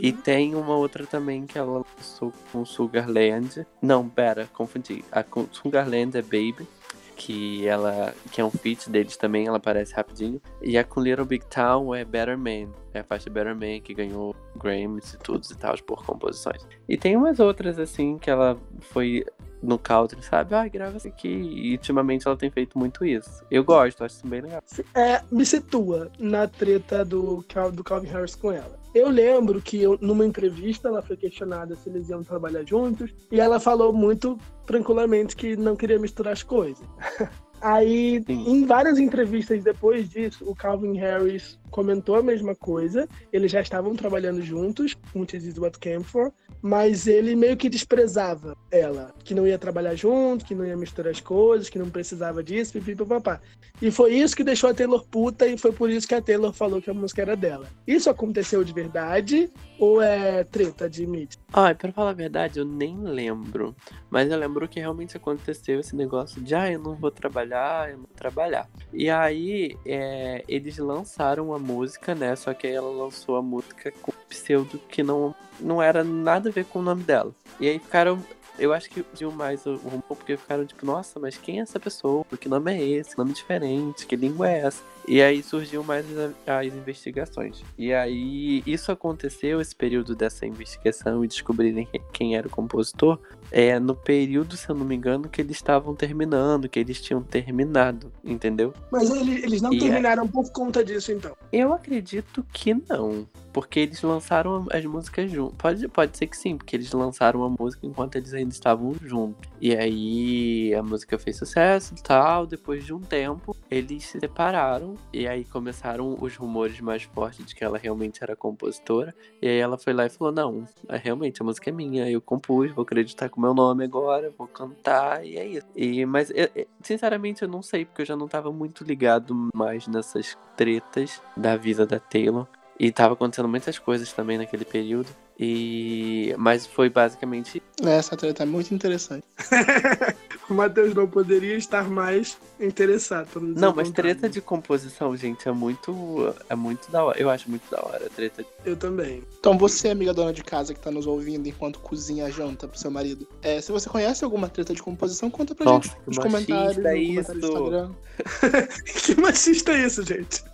Speaker 1: E tem uma outra também que ela lançou com Sugarland. Não, pera, confundi. A Sugarland é Baby. Que ela. Que é um feat deles também, ela aparece rapidinho. E a com Little Big Town é Better Man. É a faixa Better Man que ganhou Grammys e tudo e tal por composições. E tem umas outras assim que ela foi no country, sabe? Ah, grava isso aqui. E ultimamente ela tem feito muito isso. Eu gosto, acho isso bem legal.
Speaker 3: É, me situa na treta do, do Calvin Harris com ela. Eu lembro que eu, numa entrevista ela foi questionada se eles iam trabalhar juntos e ela falou muito tranquilamente que não queria misturar as coisas. Aí,
Speaker 1: Sim.
Speaker 3: em várias entrevistas depois disso, o Calvin Harris comentou a mesma coisa. Eles já estavam trabalhando juntos, This Is What Came For. mas ele meio que desprezava ela, que não ia trabalhar junto, que não ia misturar as coisas, que não precisava disso, pipipipapá. E foi isso que deixou a Taylor puta e foi por isso que a Taylor falou que a música era dela. Isso aconteceu de verdade ou é treta de mídia?
Speaker 1: Ai, pra falar a verdade, eu nem lembro. Mas eu lembro que realmente aconteceu esse negócio de, ah, eu não vou trabalhar, eu não vou trabalhar. E aí, é, eles lançaram a música, né? Só que aí ela lançou a música com pseudo que não, não era nada a ver com o nome dela. E aí ficaram. Eu acho que viu mais o rumor porque ficaram tipo, nossa, mas quem é essa pessoa? Que nome é esse? Que nome diferente? Que língua é essa? E aí surgiu mais as, investigações. E aí isso aconteceu, esse período dessa investigação e descobrirem quem era o compositor, é no período, se eu não me engano, que eles estavam terminando, que eles tinham terminado, entendeu?
Speaker 3: Mas ele- eles não
Speaker 1: E é-
Speaker 3: terminaram por conta disso, então.
Speaker 1: Eu acredito que não. Porque eles lançaram as músicas juntos. Pode, pode ser que sim, porque eles lançaram a música enquanto eles ainda estavam juntos. E aí a música fez sucesso e tal. Depois de um tempo, eles se separaram. E aí começaram os rumores mais fortes de que ela realmente era compositora. E aí ela foi lá e falou: Não, é, realmente a música é minha. Eu compus, vou acreditar com o meu nome agora, vou cantar, e é isso. E, mas, eu- eu- sinceramente, eu não sei, porque eu já não tava muito ligado mais nessas tretas da vida da Taylor. E tava acontecendo muitas coisas também naquele período. E. Mas foi basicamente.
Speaker 2: Essa treta é muito interessante.
Speaker 3: o Matheus não poderia estar mais interessado.
Speaker 1: Não, mas treta de composição, gente, é muito. É muito da hora. Eu acho muito da hora. Treta.
Speaker 3: Eu também.
Speaker 2: Então você, amiga dona de casa que tá nos ouvindo enquanto cozinha a janta pro seu marido, é, se você conhece alguma treta de composição, conta pra
Speaker 1: Nossa,
Speaker 2: gente nos comentários, no
Speaker 1: isso.
Speaker 2: comentário.
Speaker 3: Que machista é isso, gente?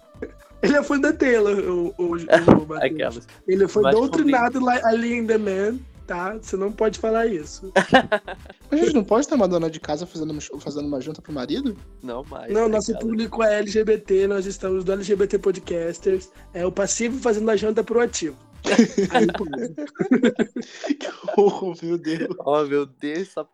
Speaker 3: Ele é fã da Taylor, o, o, o.
Speaker 1: Aquelas.
Speaker 3: Ele foi doutrinado lá, ali em The Man, tá? Você não pode falar isso.
Speaker 2: Mas a gente não pode ter uma dona de casa fazendo, uma- fazendo uma janta pro marido?
Speaker 1: Não mais.
Speaker 3: Não, nosso
Speaker 1: aquelas.
Speaker 3: público é LGBT, nós estamos do LGBT Podcasters. É o passivo fazendo a janta pro ativo. Aí pode.
Speaker 2: Oh, meu Deus.
Speaker 1: Oh, meu Deus, Mas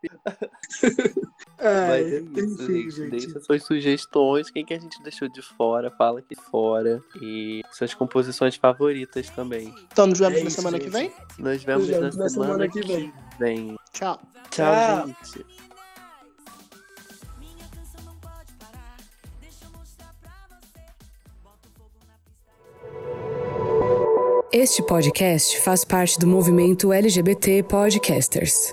Speaker 1: é isso,
Speaker 3: enfim,
Speaker 1: gente. Deixa suas sugestões. Quem que a gente deixou de fora, fala aqui fora. E suas composições favoritas também.
Speaker 2: Então nos vemos
Speaker 3: É
Speaker 2: na
Speaker 3: isso,
Speaker 2: semana
Speaker 3: gente.
Speaker 2: que vem?
Speaker 1: Nos vemos
Speaker 3: Nos
Speaker 1: na,
Speaker 3: vemos na
Speaker 1: semana,
Speaker 3: semana
Speaker 1: que
Speaker 3: que vem.
Speaker 1: vem.
Speaker 2: Tchau.
Speaker 1: Tchau,
Speaker 3: Tchau.
Speaker 1: gente.
Speaker 4: Na.
Speaker 5: Este podcast faz parte do movimento LGBT Podcasters.